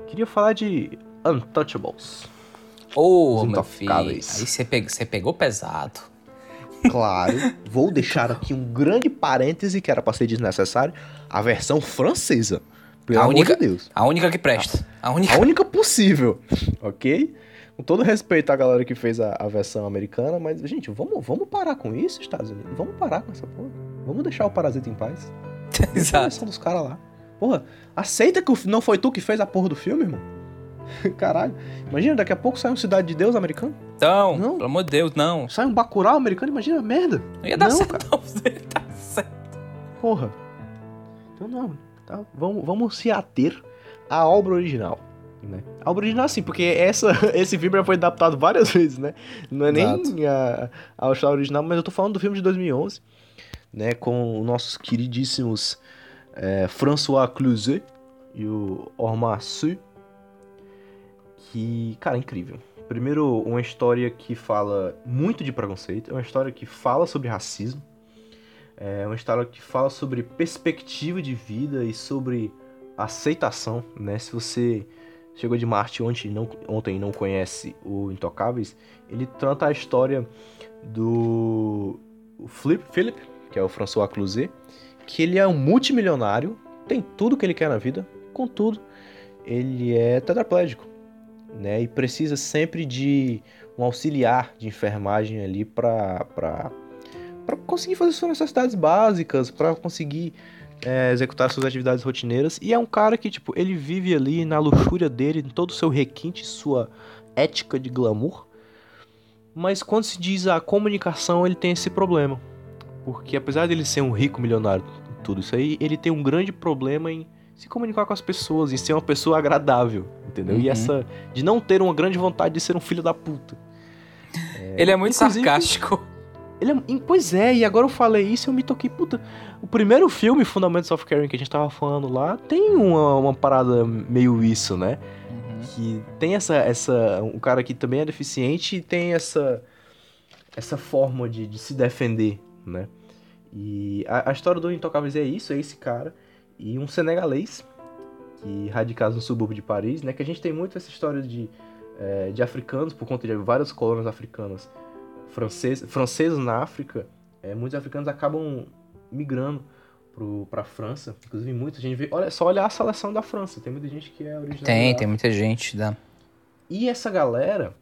Speaker 2: queria falar de Untouchables.
Speaker 3: Oh, meu filho, aí você pegou, pegou pesado.
Speaker 2: Claro, vou deixar aqui um grande parêntese que era para ser desnecessário, a versão francesa. Pelo a
Speaker 3: amor única,
Speaker 2: de Deus.
Speaker 3: A única que presta.
Speaker 2: A única, a única possível, ok? Com todo respeito à galera que fez a, a, versão americana, mas, gente, vamos, vamos parar com isso, Estados Unidos. Vamos parar com essa porra. Vamos deixar o Parasita em paz.
Speaker 3: Exato.
Speaker 2: dos caras lá. Porra, aceita que não foi tu que fez a porra do filme, irmão? Caralho. Imagina, daqui a pouco sai um Cidade de Deus americano.
Speaker 3: Não, não. pelo amor de Deus, não.
Speaker 2: Sai um Bacurau americano, imagina, merda.
Speaker 3: Não ia dar não, certo, cara. não. Ia dar certo.
Speaker 2: Porra. Então não, tá? Vamos, vamos se ater à obra original. Né? A original sim, porque essa, esse filme já foi adaptado várias vezes, né? Não é Exato. nem a, a história original, mas eu tô falando do filme de 2011, né? Com os nossos queridíssimos é, François Cluzet e o Omar Sy, que, cara, é incrível. Primeiro, uma história que fala muito de preconceito, é uma história que fala sobre racismo, é uma história que fala sobre perspectiva de vida e sobre aceitação, né? Se você chegou de Marte ontem não, ontem não conhece o Intocáveis, ele trata a história do Flip, Philip, que é o François Cluzet, que ele é um multimilionário, tem tudo que ele quer na vida, contudo, ele é tetraplégico, né? E precisa sempre de um auxiliar de enfermagem ali para conseguir fazer suas necessidades básicas, para conseguir é, executar suas atividades rotineiras. E é um cara que, tipo, ele vive ali na luxúria dele, em todo o seu requinte, sua ética de glamour. Mas quando se diz a comunicação, ele tem esse problema. Porque apesar dele ser um rico milionário, tudo isso aí, ele tem um grande problema em se comunicar com as pessoas e ser uma pessoa agradável, entendeu?
Speaker 3: Uhum.
Speaker 2: E essa de não ter uma grande vontade de ser um filho da puta.
Speaker 3: Ele é muito sarcástico.
Speaker 2: Ele é, pois é, e agora eu falei isso e eu me toquei, puta. O primeiro filme, Fundamentos of Caring, que a gente tava falando lá, tem uma, uma parada meio isso, né?
Speaker 3: Uhum.
Speaker 2: que tem essa essa um cara que também é deficiente e tem essa essa forma de, de se defender, né? E a, a história do Intocáveis é isso, é esse cara e um senegalês que radicado no subúrbio de Paris, né? Que a gente tem muito essa história de eh, de africanos por conta de várias colônias africanas franceses franceses na África, eh, muitos africanos acabam migrando pro, pra França, inclusive muita gente vê, olha só olhar a seleção da França, tem muita gente que é original
Speaker 3: Tem, tem muita gente. Da...
Speaker 2: e essa galera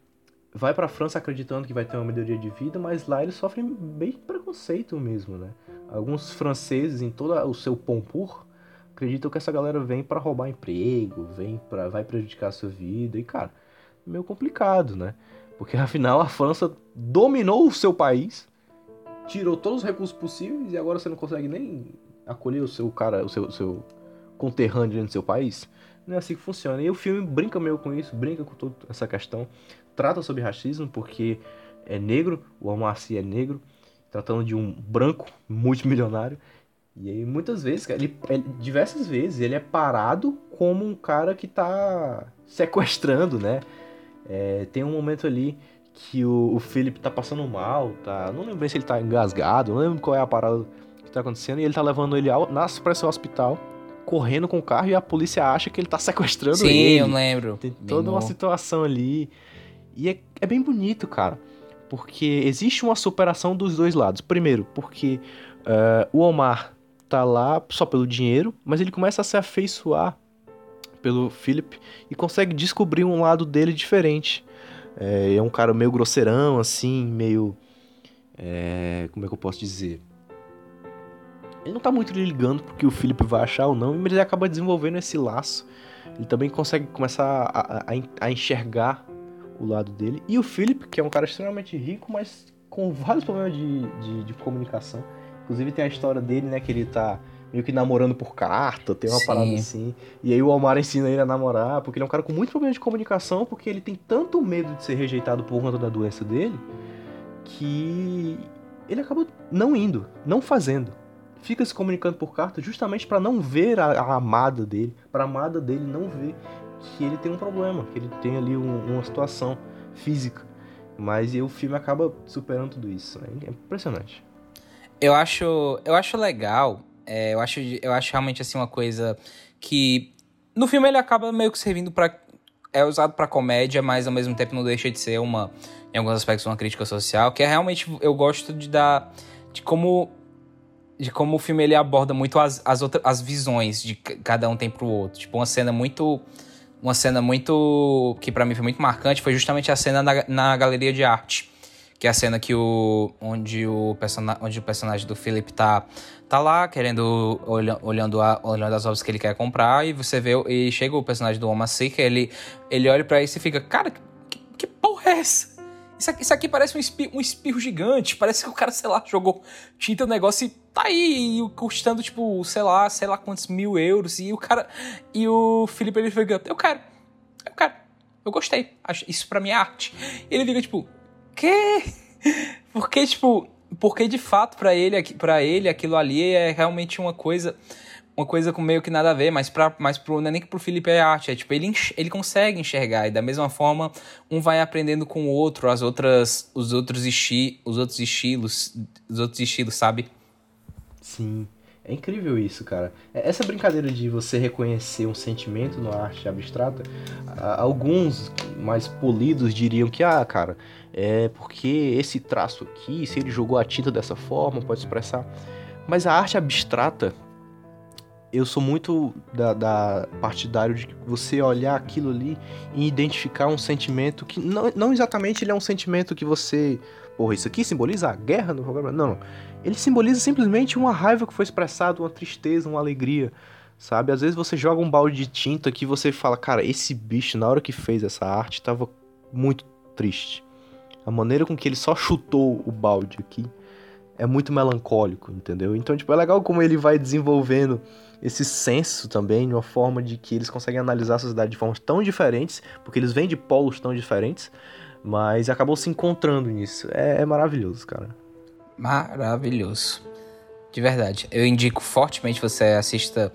Speaker 2: vai pra França acreditando que vai ter uma melhoria de vida, mas lá eles sofrem bem preconceito mesmo, né? Alguns franceses em todo o seu pompur acreditam que essa galera vem pra roubar emprego, vem para vai prejudicar a sua vida e cara, meio complicado, né? Porque afinal a França dominou o seu país, tirou todos os recursos possíveis e agora você não consegue nem acolher o seu cara, o seu, seu conterrâneo dentro do seu país. Não é assim que funciona. E o filme brinca meio com isso, brinca com toda essa questão. Trata sobre racismo, porque é negro, o Sy é negro, tratando de um branco multimilionário. E aí muitas vezes, cara, ele, ele- diversas vezes, ele é parado como um cara que tá sequestrando, né? É, tem um momento ali que o, o Philip tá passando mal, tá? Não lembro bem se ele tá engasgado, não lembro qual é a parada que tá acontecendo, e ele tá levando ele ao, nas, pra esse hospital, correndo com o carro, e a polícia acha que ele tá sequestrando
Speaker 3: Sim,
Speaker 2: ele.
Speaker 3: eu lembro.
Speaker 2: Tem
Speaker 3: Bem
Speaker 2: toda uma
Speaker 3: no-
Speaker 2: situação ali. E é, é bem bonito, cara. Porque existe uma superação dos dois lados. Primeiro, porque eh, o Omar tá lá só pelo dinheiro, mas ele começa a se afeiçoar pelo Philip e consegue descobrir um lado dele diferente. É, é um cara meio grosseirão, assim, meio. é, como é que eu posso dizer? Ele não tá muito ligando porque o Philip vai achar ou não, mas ele acaba desenvolvendo esse laço. Ele também consegue começar a, a- a enxergar o lado dele. E o Philip, que é um cara extremamente rico, mas com vários problemas de, de, de comunicação. Inclusive tem a história dele, né, que ele tá meio que namorando por carta, tem uma
Speaker 3: Sim.
Speaker 2: parada assim. E aí o Omar ensina ele a namorar, porque ele é um cara com muito problema de comunicação, porque ele tem tanto medo de ser rejeitado por conta da doença dele, que ele acaba não indo, não fazendo. Fica se comunicando por carta justamente pra não ver a, a amada dele, pra amada dele não ver que ele tem um problema, que ele tem ali um- uma situação física. Mas o filme acaba superando tudo isso. Né? É impressionante.
Speaker 3: Eu acho, eu acho legal. é, eu, acho, eu acho realmente assim uma coisa que. No filme ele acaba meio que servindo pra. É usado pra comédia, mas ao mesmo tempo não deixa de ser uma. Em alguns aspectos, uma crítica social. Que é realmente. Eu gosto de dar. De como. De como o filme ele aborda muito as, as, outras, as visões de cada um tem pro outro. Tipo, uma cena muito. Uma cena muito. que pra mim foi muito marcante foi justamente a cena na, na galeria de arte que é a cena que o onde o, persona, onde o personagem do Philip tá tá lá querendo olha, olhando a, olhando as obras que ele quer comprar e você vê e chega o personagem do Sy, que ele ele olha pra isso e fica cara que, que porra é essa isso aqui, isso aqui parece um espirro, um espirro gigante. Parece que o cara, sei lá, jogou tinta no negócio e tá aí custando, tipo, sei lá, sei lá quantos mil euros. E o cara. E o Felipe ele fica, eu quero, eu quero, eu gostei. Isso pra mim é arte. E ele fica, tipo, quê? Porque, tipo, porque de fato pra ele, pra ele aquilo ali é realmente uma coisa uma coisa com meio que nada a ver, mas, pra, mas pro, não é nem que pro Felipe é arte, é tipo, ele, ele consegue enxergar, e da mesma forma, um vai aprendendo com o outro, as outras, os outros, esti, os outros estilos, os outros estilos, sabe?
Speaker 2: Sim. É incrível isso, cara. É- Essa brincadeira de você reconhecer um sentimento na arte abstrata, alguns mais polidos diriam que, ah, cara, é porque esse traço aqui, se ele jogou a tinta dessa forma, pode expressar. Mas a arte abstrata, eu sou muito da, da partidário de você olhar aquilo ali e identificar um sentimento que não, não exatamente ele é um sentimento que você. Porra, isso aqui simboliza a guerra no programa. Não, não. Ele simboliza simplesmente uma raiva que foi expressada, uma tristeza, uma alegria. Sabe? Às vezes você joga um balde de tinta que você fala, cara, esse bicho, na hora que fez essa arte, tava muito triste. A maneira com que ele só chutou o balde aqui é muito melancólico, entendeu? Então, tipo, é legal como ele vai desenvolvendo esse senso também, de uma forma de que eles conseguem analisar a sociedade de formas tão diferentes, porque eles vêm de polos tão diferentes, mas acabou se encontrando nisso. É, é maravilhoso, cara.
Speaker 3: Maravilhoso. De verdade. Eu indico fortemente você assista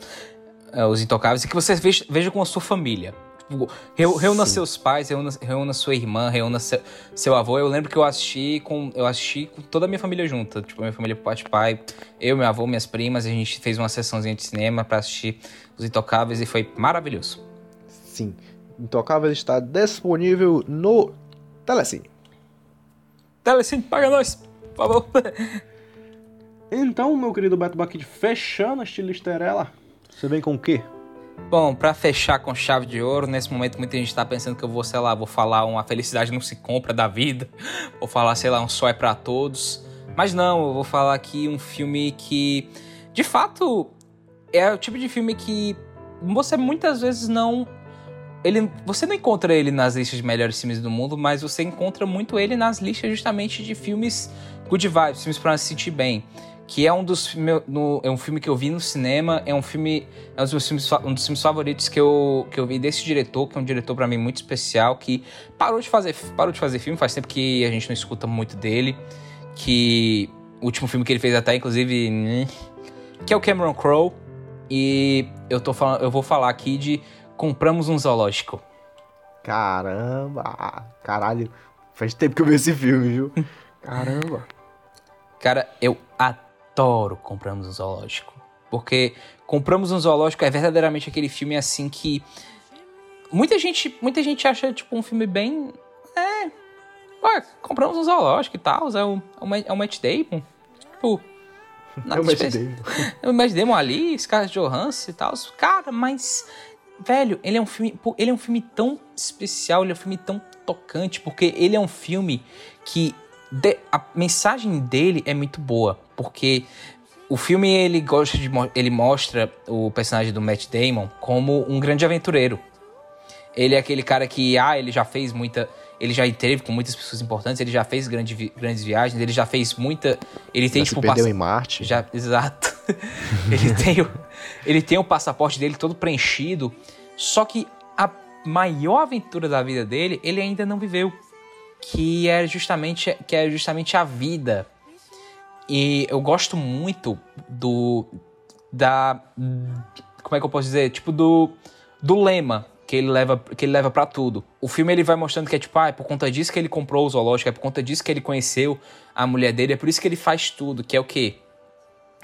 Speaker 3: uh, Os Intocáveis e que você veja, veja com a sua família. Tipo, reúna Sim. seus pais, reúna, reúna sua irmã, reúna seu, seu, avô. Eu lembro que eu assisti com. Eu assisti com toda a minha família junta. Tipo, minha família por parte pai, eu, meu avô, minhas primas, a gente fez uma sessãozinha de cinema para assistir os Intocáveis e foi maravilhoso.
Speaker 2: Sim. Intocáveis está disponível no Telecine.
Speaker 3: Telecine, paga nós, por favor.
Speaker 2: Então, meu querido Beto Baquid, fechando a estilista você vem com o quê?
Speaker 3: Bom, para fechar com chave de ouro, nesse momento muita gente tá pensando que eu vou, sei lá, vou falar uma felicidade não se compra da vida, vou falar, sei lá, um só é para todos. Mas não, eu vou falar aqui um filme que, de fato, é o tipo de filme que você muitas vezes não ele, você não encontra ele nas listas de melhores filmes do mundo, mas você encontra muito ele nas listas justamente de filmes good vibes, filmes para se sentir bem que é um dos meu, no, é um filme que eu vi no cinema, é um filme é um dos meus filmes, um dos filmes favoritos que eu, que eu vi desse diretor, que é um diretor para mim muito especial, que parou de fazer parou de fazer filme, faz tempo que a gente não escuta muito dele, que o último filme que ele fez até inclusive, que é o Cameron Crowe, e eu tô falando, eu vou falar aqui de Compramos um zoológico.
Speaker 2: Caramba, caralho, faz tempo que eu vi esse filme, viu? Caramba.
Speaker 3: Cara, eu adoro adoro Compramos um Zoológico. Porque Compramos um Zoológico é verdadeiramente aquele filme assim que. Muita gente, muita gente acha, tipo, um filme bem. É. Ué, compramos um zoológico e tal. É o, é o Matt Damon. Tipo.
Speaker 2: É o Matt Damon.
Speaker 3: É o Matt Damon ali, Scarlett Johansson e tal. Cara, mas. Velho, ele é um filme. Ele é um filme tão especial, ele é um filme tão tocante, porque ele é um filme que de, a mensagem dele é muito boa, porque o filme ele gosta de ele mostra o personagem do Matt Damon como um grande aventureiro. Ele é aquele cara que ah, ele já fez muita, ele já esteve com muitas pessoas importantes, ele já fez grande, grandes viagens, ele já fez muita, ele tem
Speaker 2: já
Speaker 3: tipo
Speaker 2: se perdeu pass... em Marte.
Speaker 3: Já, exato. ele tem o, ele tem o passaporte dele todo preenchido, só que a maior aventura da vida dele, ele ainda não viveu que é justamente que é justamente a vida. E eu gosto muito do da como é que eu posso dizer, tipo do do lema que ele leva que ele leva para tudo. O filme ele vai mostrando que é tipo, ah, é por conta disso que ele comprou o zoológico, é por conta disso que ele conheceu a mulher dele, é por isso que ele faz tudo, que é o quê?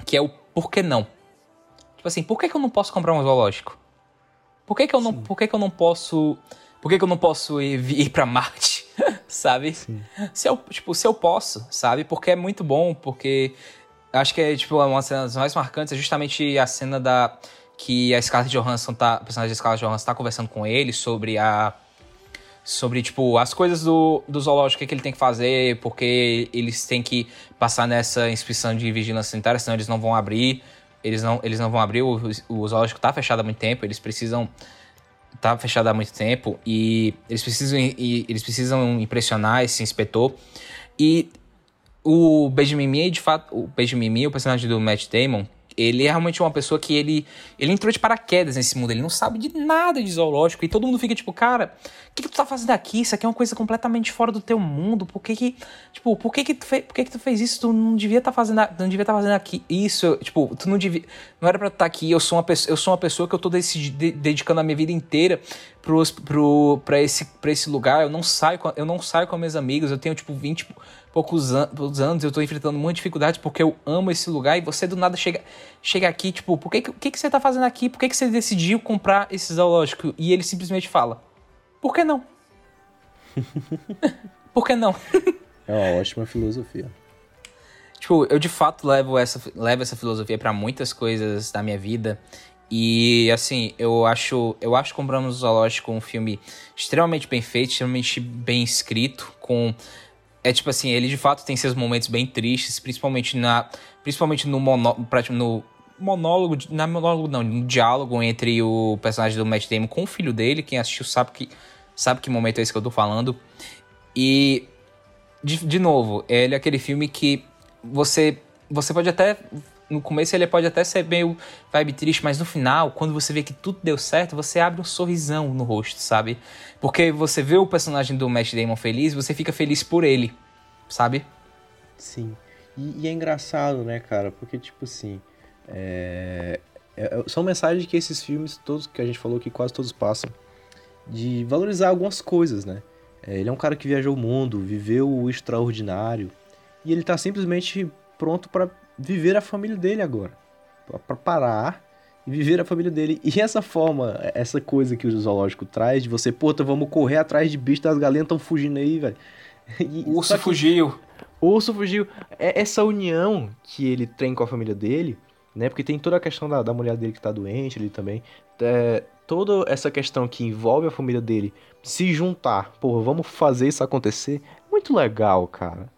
Speaker 3: Que é o por que não? Tipo assim, por que, que eu não posso comprar um zoológico? Por que, que eu não, por que, que eu não posso, por que, que eu não posso ir, ir para Marte? Sabe? Sim. Se eu, tipo, se eu posso, sabe? Porque é muito bom, porque acho que é, tipo, uma das cenas mais marcantes é justamente a cena da que a Scarlett Johansson tá, a personagem da Scarlett Johansson tá conversando com ele sobre a sobre, tipo, as coisas do, do zoológico que ele tem que fazer, porque eles têm que passar nessa inspeção de vigilância sanitária, senão eles não vão abrir, eles não, eles não vão abrir, o, o zoológico tá fechado há muito tempo, eles precisam tá fechado há muito tempo e eles precisam, e, eles precisam impressionar esse inspetor. E o Benjamin de fato, o Benjamin o personagem do Matt Damon, ele é realmente uma pessoa que ele, ele entrou de paraquedas nesse mundo, ele não sabe de nada de zoológico, e todo mundo fica tipo, cara, o que, que tu tá fazendo aqui? Isso aqui é uma coisa completamente fora do teu mundo, por que que, tipo, por que que tu, fez, por que que tu fez isso? Tu não devia tá fazendo, não devia tá fazendo aqui isso, tipo, tu não devia, não era pra estar tá aqui, eu sou uma pessoa, eu sou uma pessoa que eu tô decidi, dedicando a minha vida inteira pros, pro, pra, esse, pra esse lugar, eu não saio, eu não saio com meus amigos, eu tenho, tipo, 20 poucos, an poucos anos, eu tô enfrentando muita dificuldade porque eu amo esse lugar e você do nada chega, chega aqui, tipo, por que, que, que você tá fazendo aqui? Por que, que você decidiu comprar esse zoológico? E ele simplesmente fala, por que não? por que não?
Speaker 2: é uma ótima filosofia.
Speaker 3: Tipo, eu de fato levo essa, levo essa filosofia para muitas coisas da minha vida. E assim, eu acho, eu acho Compramos o Zoológico um filme extremamente bem feito, extremamente bem escrito, com é tipo assim, ele de fato tem seus momentos bem tristes, principalmente na principalmente no, mono, no monólogo, na monólogo não, no diálogo entre o personagem do Matt Damon com o filho dele, quem assistiu sabe que sabe que momento é esse que eu tô falando. E de, de novo, ele é aquele filme que você você pode até. No começo ele pode até ser meio vibe triste, mas no final, quando você vê que tudo deu certo, você abre um sorrisão no rosto, sabe? Porque você vê o personagem do Matt Damon feliz, você fica feliz por ele, sabe?
Speaker 2: Sim. E, e é engraçado, né, cara? Porque, tipo assim. É... é- são mensagens que esses filmes, todos que a gente falou que quase todos passam, de valorizar algumas coisas, né? É, ele é um cara que viajou o mundo, viveu o extraordinário, e ele tá simplesmente pronto pra viver a família dele agora. Pra- Pra parar e viver a família dele. E essa forma, essa coisa que o zoológico traz, de você, puta, vamos correr atrás de bicho das galinhas tão fugindo aí, velho.
Speaker 3: O urso
Speaker 2: que-
Speaker 3: fugiu.
Speaker 2: o urso fugiu. É essa união que ele tem com a família dele, né? Porque tem toda a questão da, da mulher dele que tá doente ali também. É, toda essa questão que envolve a família dele se juntar, pô, vamos fazer isso acontecer. Muito legal, cara.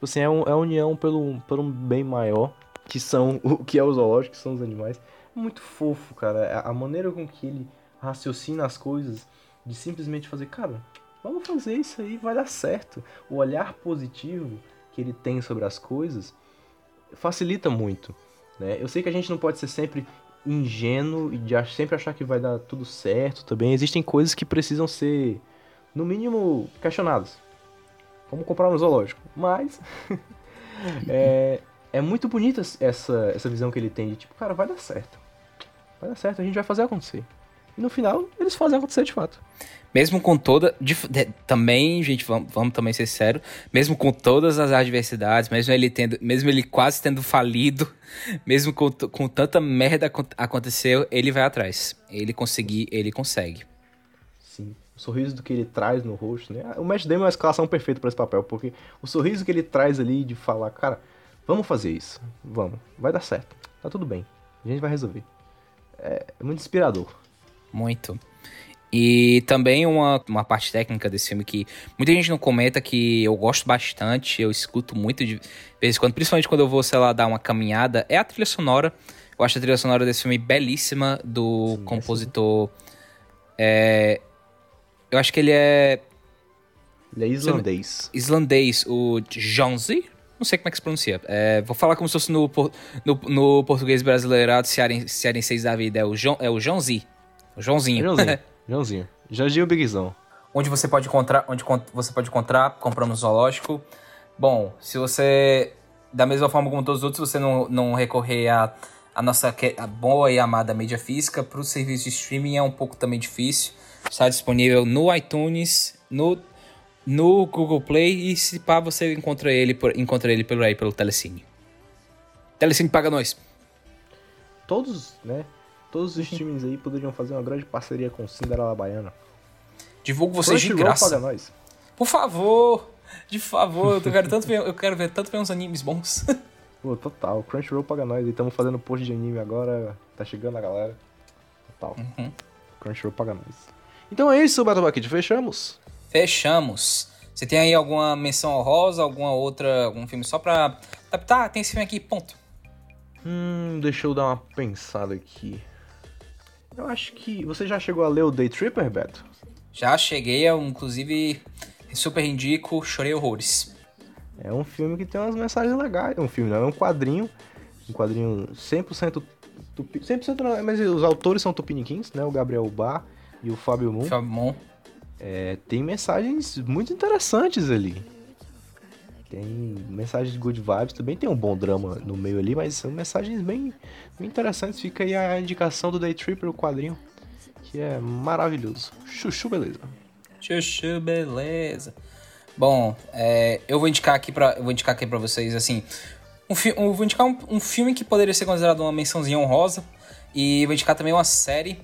Speaker 2: Tipo assim, é, um, é união pelo, por um bem maior, que são o que é o zoológico, que são os animais. Muito fofo, cara. A- A maneira com que ele raciocina as coisas, de simplesmente fazer, cara, vamos fazer isso aí, vai dar certo. O olhar positivo que ele tem sobre as coisas facilita muito, né? Eu sei que a gente não pode ser sempre ingênuo e de sempre achar que vai dar tudo certo também. Existem coisas que precisam ser, no mínimo, questionadas. Como comprar no zoológico. Mas é, é muito bonita essa, essa visão que ele tem de tipo, cara, vai dar certo. Vai dar certo, a gente vai fazer acontecer. E no final, eles fazem acontecer de fato.
Speaker 3: Mesmo com toda. de- de- também, gente, vamos, vamos também ser sérios. Mesmo com todas as adversidades, mesmo ele tendo. Mesmo ele quase tendo falido, mesmo com, com tanta merda acon- aconteceu, ele vai atrás. Ele conseguir, ele consegue.
Speaker 2: Sorriso do que ele traz no rosto, né? O Matt Damon é uma escalação perfeita para esse papel, porque o sorriso que ele traz ali de falar, cara, vamos fazer isso, vamos, vai dar certo, tá tudo bem, a gente vai resolver. É, é muito inspirador.
Speaker 3: Muito. E também uma, uma parte técnica desse filme que muita gente não comenta, que eu gosto bastante, eu escuto muito de vez em quando, principalmente quando eu vou, sei lá, dar uma caminhada, é a trilha sonora. Eu acho a trilha sonora desse filme belíssima, do
Speaker 2: Sim,
Speaker 3: compositor. é, eu acho que ele é
Speaker 2: Ele é islandês.
Speaker 3: islandês, o Jonzi. Não sei como é que se pronuncia. É, vou falar como se fosse no, no, no português brasileirado, cearen- cearenseis da vida. É o, Jon, é o Jonzi. O Joãozinho.
Speaker 2: Joãozinho, Joãozinho. Bigzão.
Speaker 3: onde você pode encontrar, onde você pode encontrar, comprando no zoológico. Bom, se você da mesma forma como todos os outros, você não, não recorrer a, a nossa a boa e amada mídia física para o serviço de streaming é um pouco também difícil. Está disponível no iTunes, no no Google Play e se pá você encontra ele por, encontra ele pelo aí pelo Telecine. Telecine paga nós.
Speaker 2: Todos, né? Todos os streamings aí poderiam fazer uma grande parceria com Cinderela Baiana.
Speaker 3: Divulgo vocês de graça.
Speaker 2: paga nós.
Speaker 3: Por favor, de favor, eu quero tanto ver, eu quero ver tanto ver uns animes bons.
Speaker 2: Pô, total. Crunchyroll paga nós. E estamos fazendo post de anime agora. Tá chegando a galera. Total.
Speaker 3: Uhum.
Speaker 2: Crunchyroll paga nós. Então é isso, Bucket. Fechamos.
Speaker 3: Fechamos. Você tem aí alguma menção honrosa, alguma outra, algum filme só pra. Tá, tem esse filme aqui, ponto.
Speaker 2: Hum, deixa eu dar uma pensada aqui. Eu acho que. Você já chegou a ler o Day Tripper, Beto?
Speaker 3: Já cheguei, eu inclusive super indico, chorei horrores.
Speaker 2: É um filme que tem umas mensagens legais. É um filme, não é um quadrinho. Um quadrinho 100% tupi... 100% não, mas os autores são tupiniquins, né? O Gabriel Bar e o Fábio Moon.
Speaker 3: Fabão.
Speaker 2: É, tem mensagens muito interessantes ali. Tem mensagens de good vibes, também tem um bom drama no meio ali, mas são mensagens bem, bem interessantes. Fica aí a indicação do Day Tripper, o quadrinho, que é maravilhoso. Chuchu, beleza.
Speaker 3: Chuchu, beleza. Bom, é, eu vou indicar aqui para, eu vou indicar aqui para vocês assim, um fi- eu vou indicar um, um filme que poderia ser considerado uma mençãozinha honrosa e vou indicar também uma série.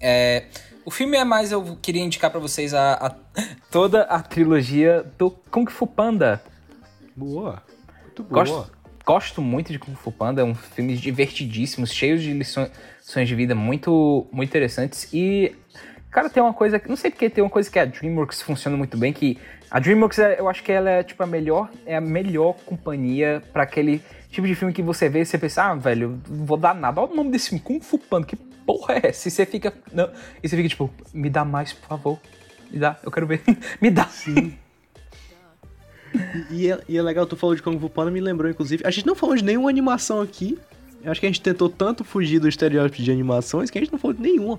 Speaker 3: É, o filme é mais eu queria indicar para vocês a, a- toda a trilogia do Kung Fu Panda.
Speaker 2: Boa. Muito boa.
Speaker 3: Gosto, gosto muito de Kung Fu Panda, é um filme divertidíssimo, cheio de lições, lições de vida muito, muito interessantes. E, cara, tem uma coisa, não sei porque tem uma coisa que a DreamWorks funciona muito bem, que a DreamWorks, é- eu acho que ela é tipo a melhor, é a melhor companhia pra aquele tipo de filme que você vê e você pensa, ah, velho, não vou dar nada. Olha o nome desse filme, Kung Fu Panda, que porra é essa? E você fica, não, e você fica tipo, me dá mais, por favor. Me dá, eu quero ver. me dá. Sim.
Speaker 2: E, e é, e é legal, tu falou de Kung Fu Panda, me lembrou, inclusive. A gente não falou de nenhuma animação aqui. Eu acho que a gente tentou tanto fugir do estereótipo de animações que a gente não falou de nenhuma.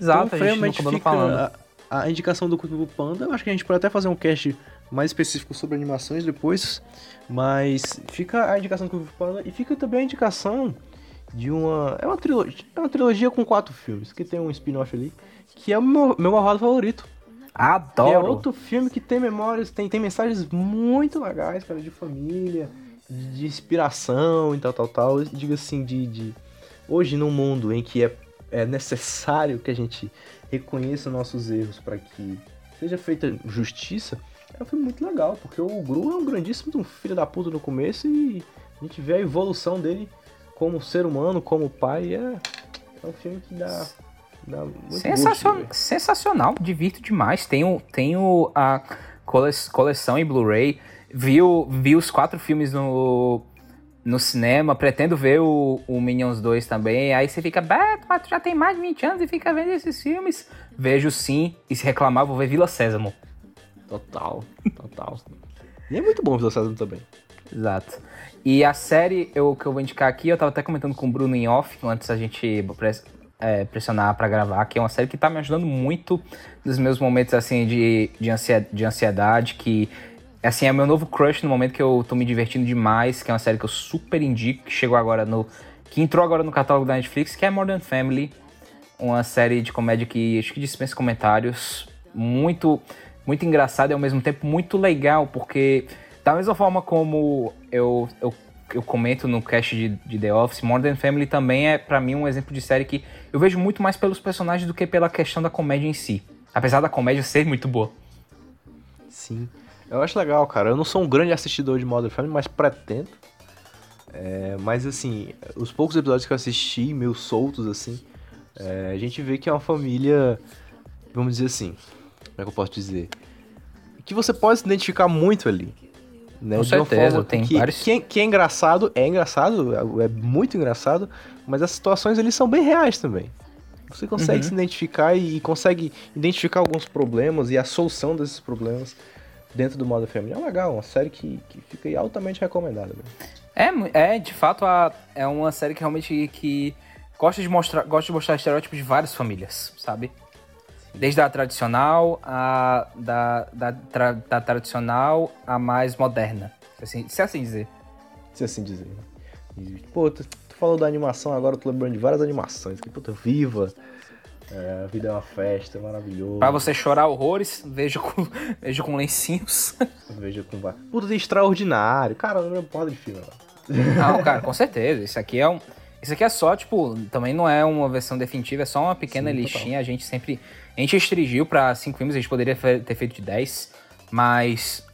Speaker 3: Exato,
Speaker 2: então,
Speaker 3: a gente não acabou falando.
Speaker 2: a, a indicação do Kung Fu Panda. Eu acho que a gente pode até fazer um cast mais específico sobre animações depois. Mas fica a indicação do Kung Fu Panda e fica também a indicação de uma. É uma trilogia, é uma trilogia com quatro filmes, que tem um spin-off ali, que é o meu, meu malvado favorito. É
Speaker 3: Adoro.
Speaker 2: outro filme que tem memórias, tem, tem mensagens muito legais, cara, de família, de, de inspiração e tal, tal, tal. Eu digo assim, de, de. Hoje, num mundo em que é, é necessário que a gente reconheça nossos erros para que seja feita justiça, é um filme muito legal, porque o Gru é um grandíssimo filho da puta no começo e a gente vê a evolução dele como ser humano, como pai. É, é um filme que dá. dá muito
Speaker 3: Sensacion-
Speaker 2: gosto, né?
Speaker 3: sensacional, divirto demais. Tenho, tenho a cole- coleção em Blu-ray. Vi, o- vi os quatro filmes no, no cinema. Pretendo ver o, o Minions 2 também. Aí você fica, Beto, mas tu já tem mais de 20 anos e fica vendo esses filmes. Vejo sim. E se reclamar, vou ver Vila Sésamo.
Speaker 2: Total, total. E é muito bom o Vila Sésamo também.
Speaker 3: Exato. E a série eu, que eu vou indicar aqui, eu tava até comentando com o Bruno em off, antes a gente é, pressionar pra gravar, que é uma série que tá me ajudando muito nos meus momentos, assim, de, de, ansia- de ansiedade, que, assim, é meu novo crush no momento que eu tô me divertindo demais, que é uma série que eu super indico, que chegou agora no... que entrou agora no catálogo da Netflix, que é Modern Family, uma série de comédia que acho que dispensa comentários, muito muito engraçada e ao mesmo tempo muito legal, porque da mesma forma como eu, eu, eu comento no cast de, de The Office, Modern Family também é pra mim um exemplo de série que eu vejo muito mais pelos personagens do que pela questão da comédia em si. Apesar da comédia ser muito boa.
Speaker 2: Sim. Eu acho legal, cara. Eu não sou um grande assistidor de Modern Family, mas pretendo. É, mas assim, os poucos episódios que eu assisti, meio soltos, assim, é, a gente vê que é uma família, vamos dizer assim, como é que eu posso dizer? Que você pode se identificar muito ali. Né?
Speaker 3: Com certeza, tem
Speaker 2: que,
Speaker 3: vários-
Speaker 2: que, é, que é engraçado, é engraçado, é muito engraçado, mas as situações ali são bem reais também. Você consegue
Speaker 3: Uhum.
Speaker 2: se identificar e, e consegue identificar alguns problemas e a solução desses problemas dentro do Modern Family. É legal, uma série que, que fica aí altamente recomendada. né?
Speaker 3: É, é de fato, a, é uma série que realmente que gosta de mostrar, gosta de mostrar estereótipos de várias famílias, sabe? Desde a tradicional, a da, da, tra- da tradicional a mais moderna. Se assim, se assim dizer.
Speaker 2: Se assim dizer. E, pô, tu, tu falou da animação, agora eu tô lembrando de várias animações. Que, puta, Viva! É, a vida é uma festa, é maravilhoso.
Speaker 3: Pra você chorar horrores, veja com, veja com lencinhos.
Speaker 2: Veja com. Puta, tem extraordinário. Cara, não é porra de filme, não.
Speaker 3: Não, cara, com certeza. Isso aqui é um. Isso aqui é só, tipo, também não é uma versão definitiva, é só uma pequena
Speaker 2: Sim,
Speaker 3: listinha. A gente sempre. A gente restringiu pra cinco filmes, a gente poderia ter feito de 10, mas.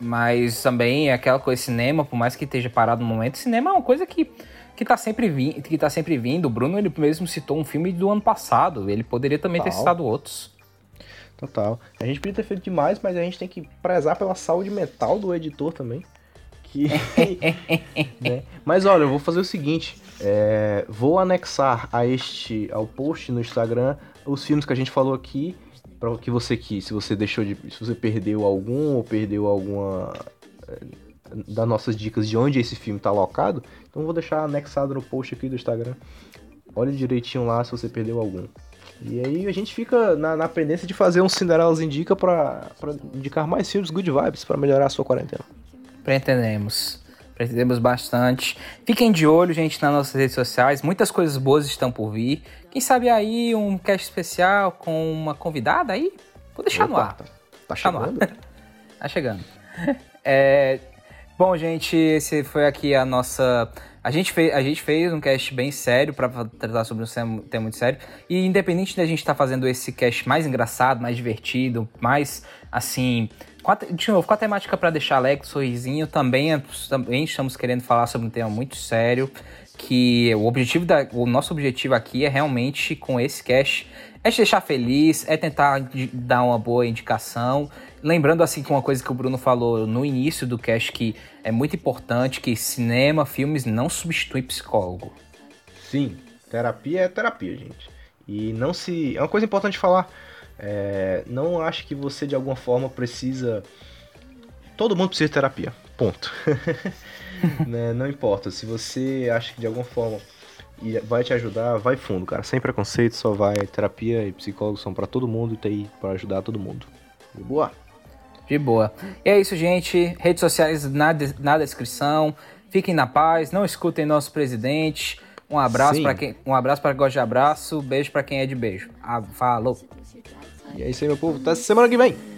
Speaker 3: Mas também é aquela coisa, cinema, por mais que esteja parado no momento, cinema é uma coisa que, que, tá sempre vi, que tá sempre vindo. O Bruno, ele mesmo citou um filme do ano passado, ele poderia também ter
Speaker 2: Total.
Speaker 3: citado outros.
Speaker 2: Total. A gente podia ter feito demais, mas a gente tem que prezar pela saúde mental do editor também. Que... né? Mas olha, eu vou fazer o seguinte: é, vou anexar a este, ao post no Instagram, os filmes que a gente falou aqui, para que você que, se você deixou de, se você perdeu algum ou perdeu alguma é, das nossas dicas de onde esse filme tá alocado, então vou deixar anexado no post aqui do Instagram. Olhe direitinho lá se você perdeu algum. E aí a gente fica na, na pendência de fazer um Cinderelas Indica pra indicar mais filmes good vibes pra melhorar a sua quarentena.
Speaker 3: Pretendemos. Pretendemos bastante. Fiquem de olho, gente, nas nossas redes sociais. Muitas coisas boas estão por vir. Quem sabe aí um cast especial com uma convidada aí? Vou deixar no
Speaker 2: Opa,
Speaker 3: ar.
Speaker 2: Tá, tá
Speaker 3: Tá no
Speaker 2: chegando?
Speaker 3: Tá chegando. É, bom, gente, esse foi aqui a nossa. A gente fez, a gente fez um cast bem sério para tratar sobre um tema muito sério. E independente da gente estar fazendo esse cast mais engraçado, mais divertido, mais assim. Com a, de novo, com a temática para deixar alegre, sorrisinho, também, é- também estamos querendo falar sobre um tema muito sério. Que o objetivo da, o nosso objetivo aqui é realmente com esse cast é te deixar feliz, é tentar dar uma boa indicação. Lembrando assim que uma coisa que o Bruno falou no início do cast que é muito importante que cinema, filmes não substituem psicólogo.
Speaker 2: Sim, terapia é terapia, gente. E não se. É uma coisa importante falar. é, não acho que você de alguma forma precisa todo mundo precisa de terapia. Ponto. né? Não importa. Se você acha que de alguma forma vai te ajudar, vai fundo, cara. Sem preconceito, só vai. Terapia e psicólogos são para todo mundo e tem pra ajudar todo mundo. Boa?
Speaker 3: De boa. E é isso, gente. Redes sociais na, de na descrição. Fiquem na paz, não escutem nosso presidente. Um abraço para quem, um abraço para quem gosta de abraço, beijo para quem é de beijo. Ah, falou.
Speaker 2: E é isso aí, meu povo. Até semana que vem.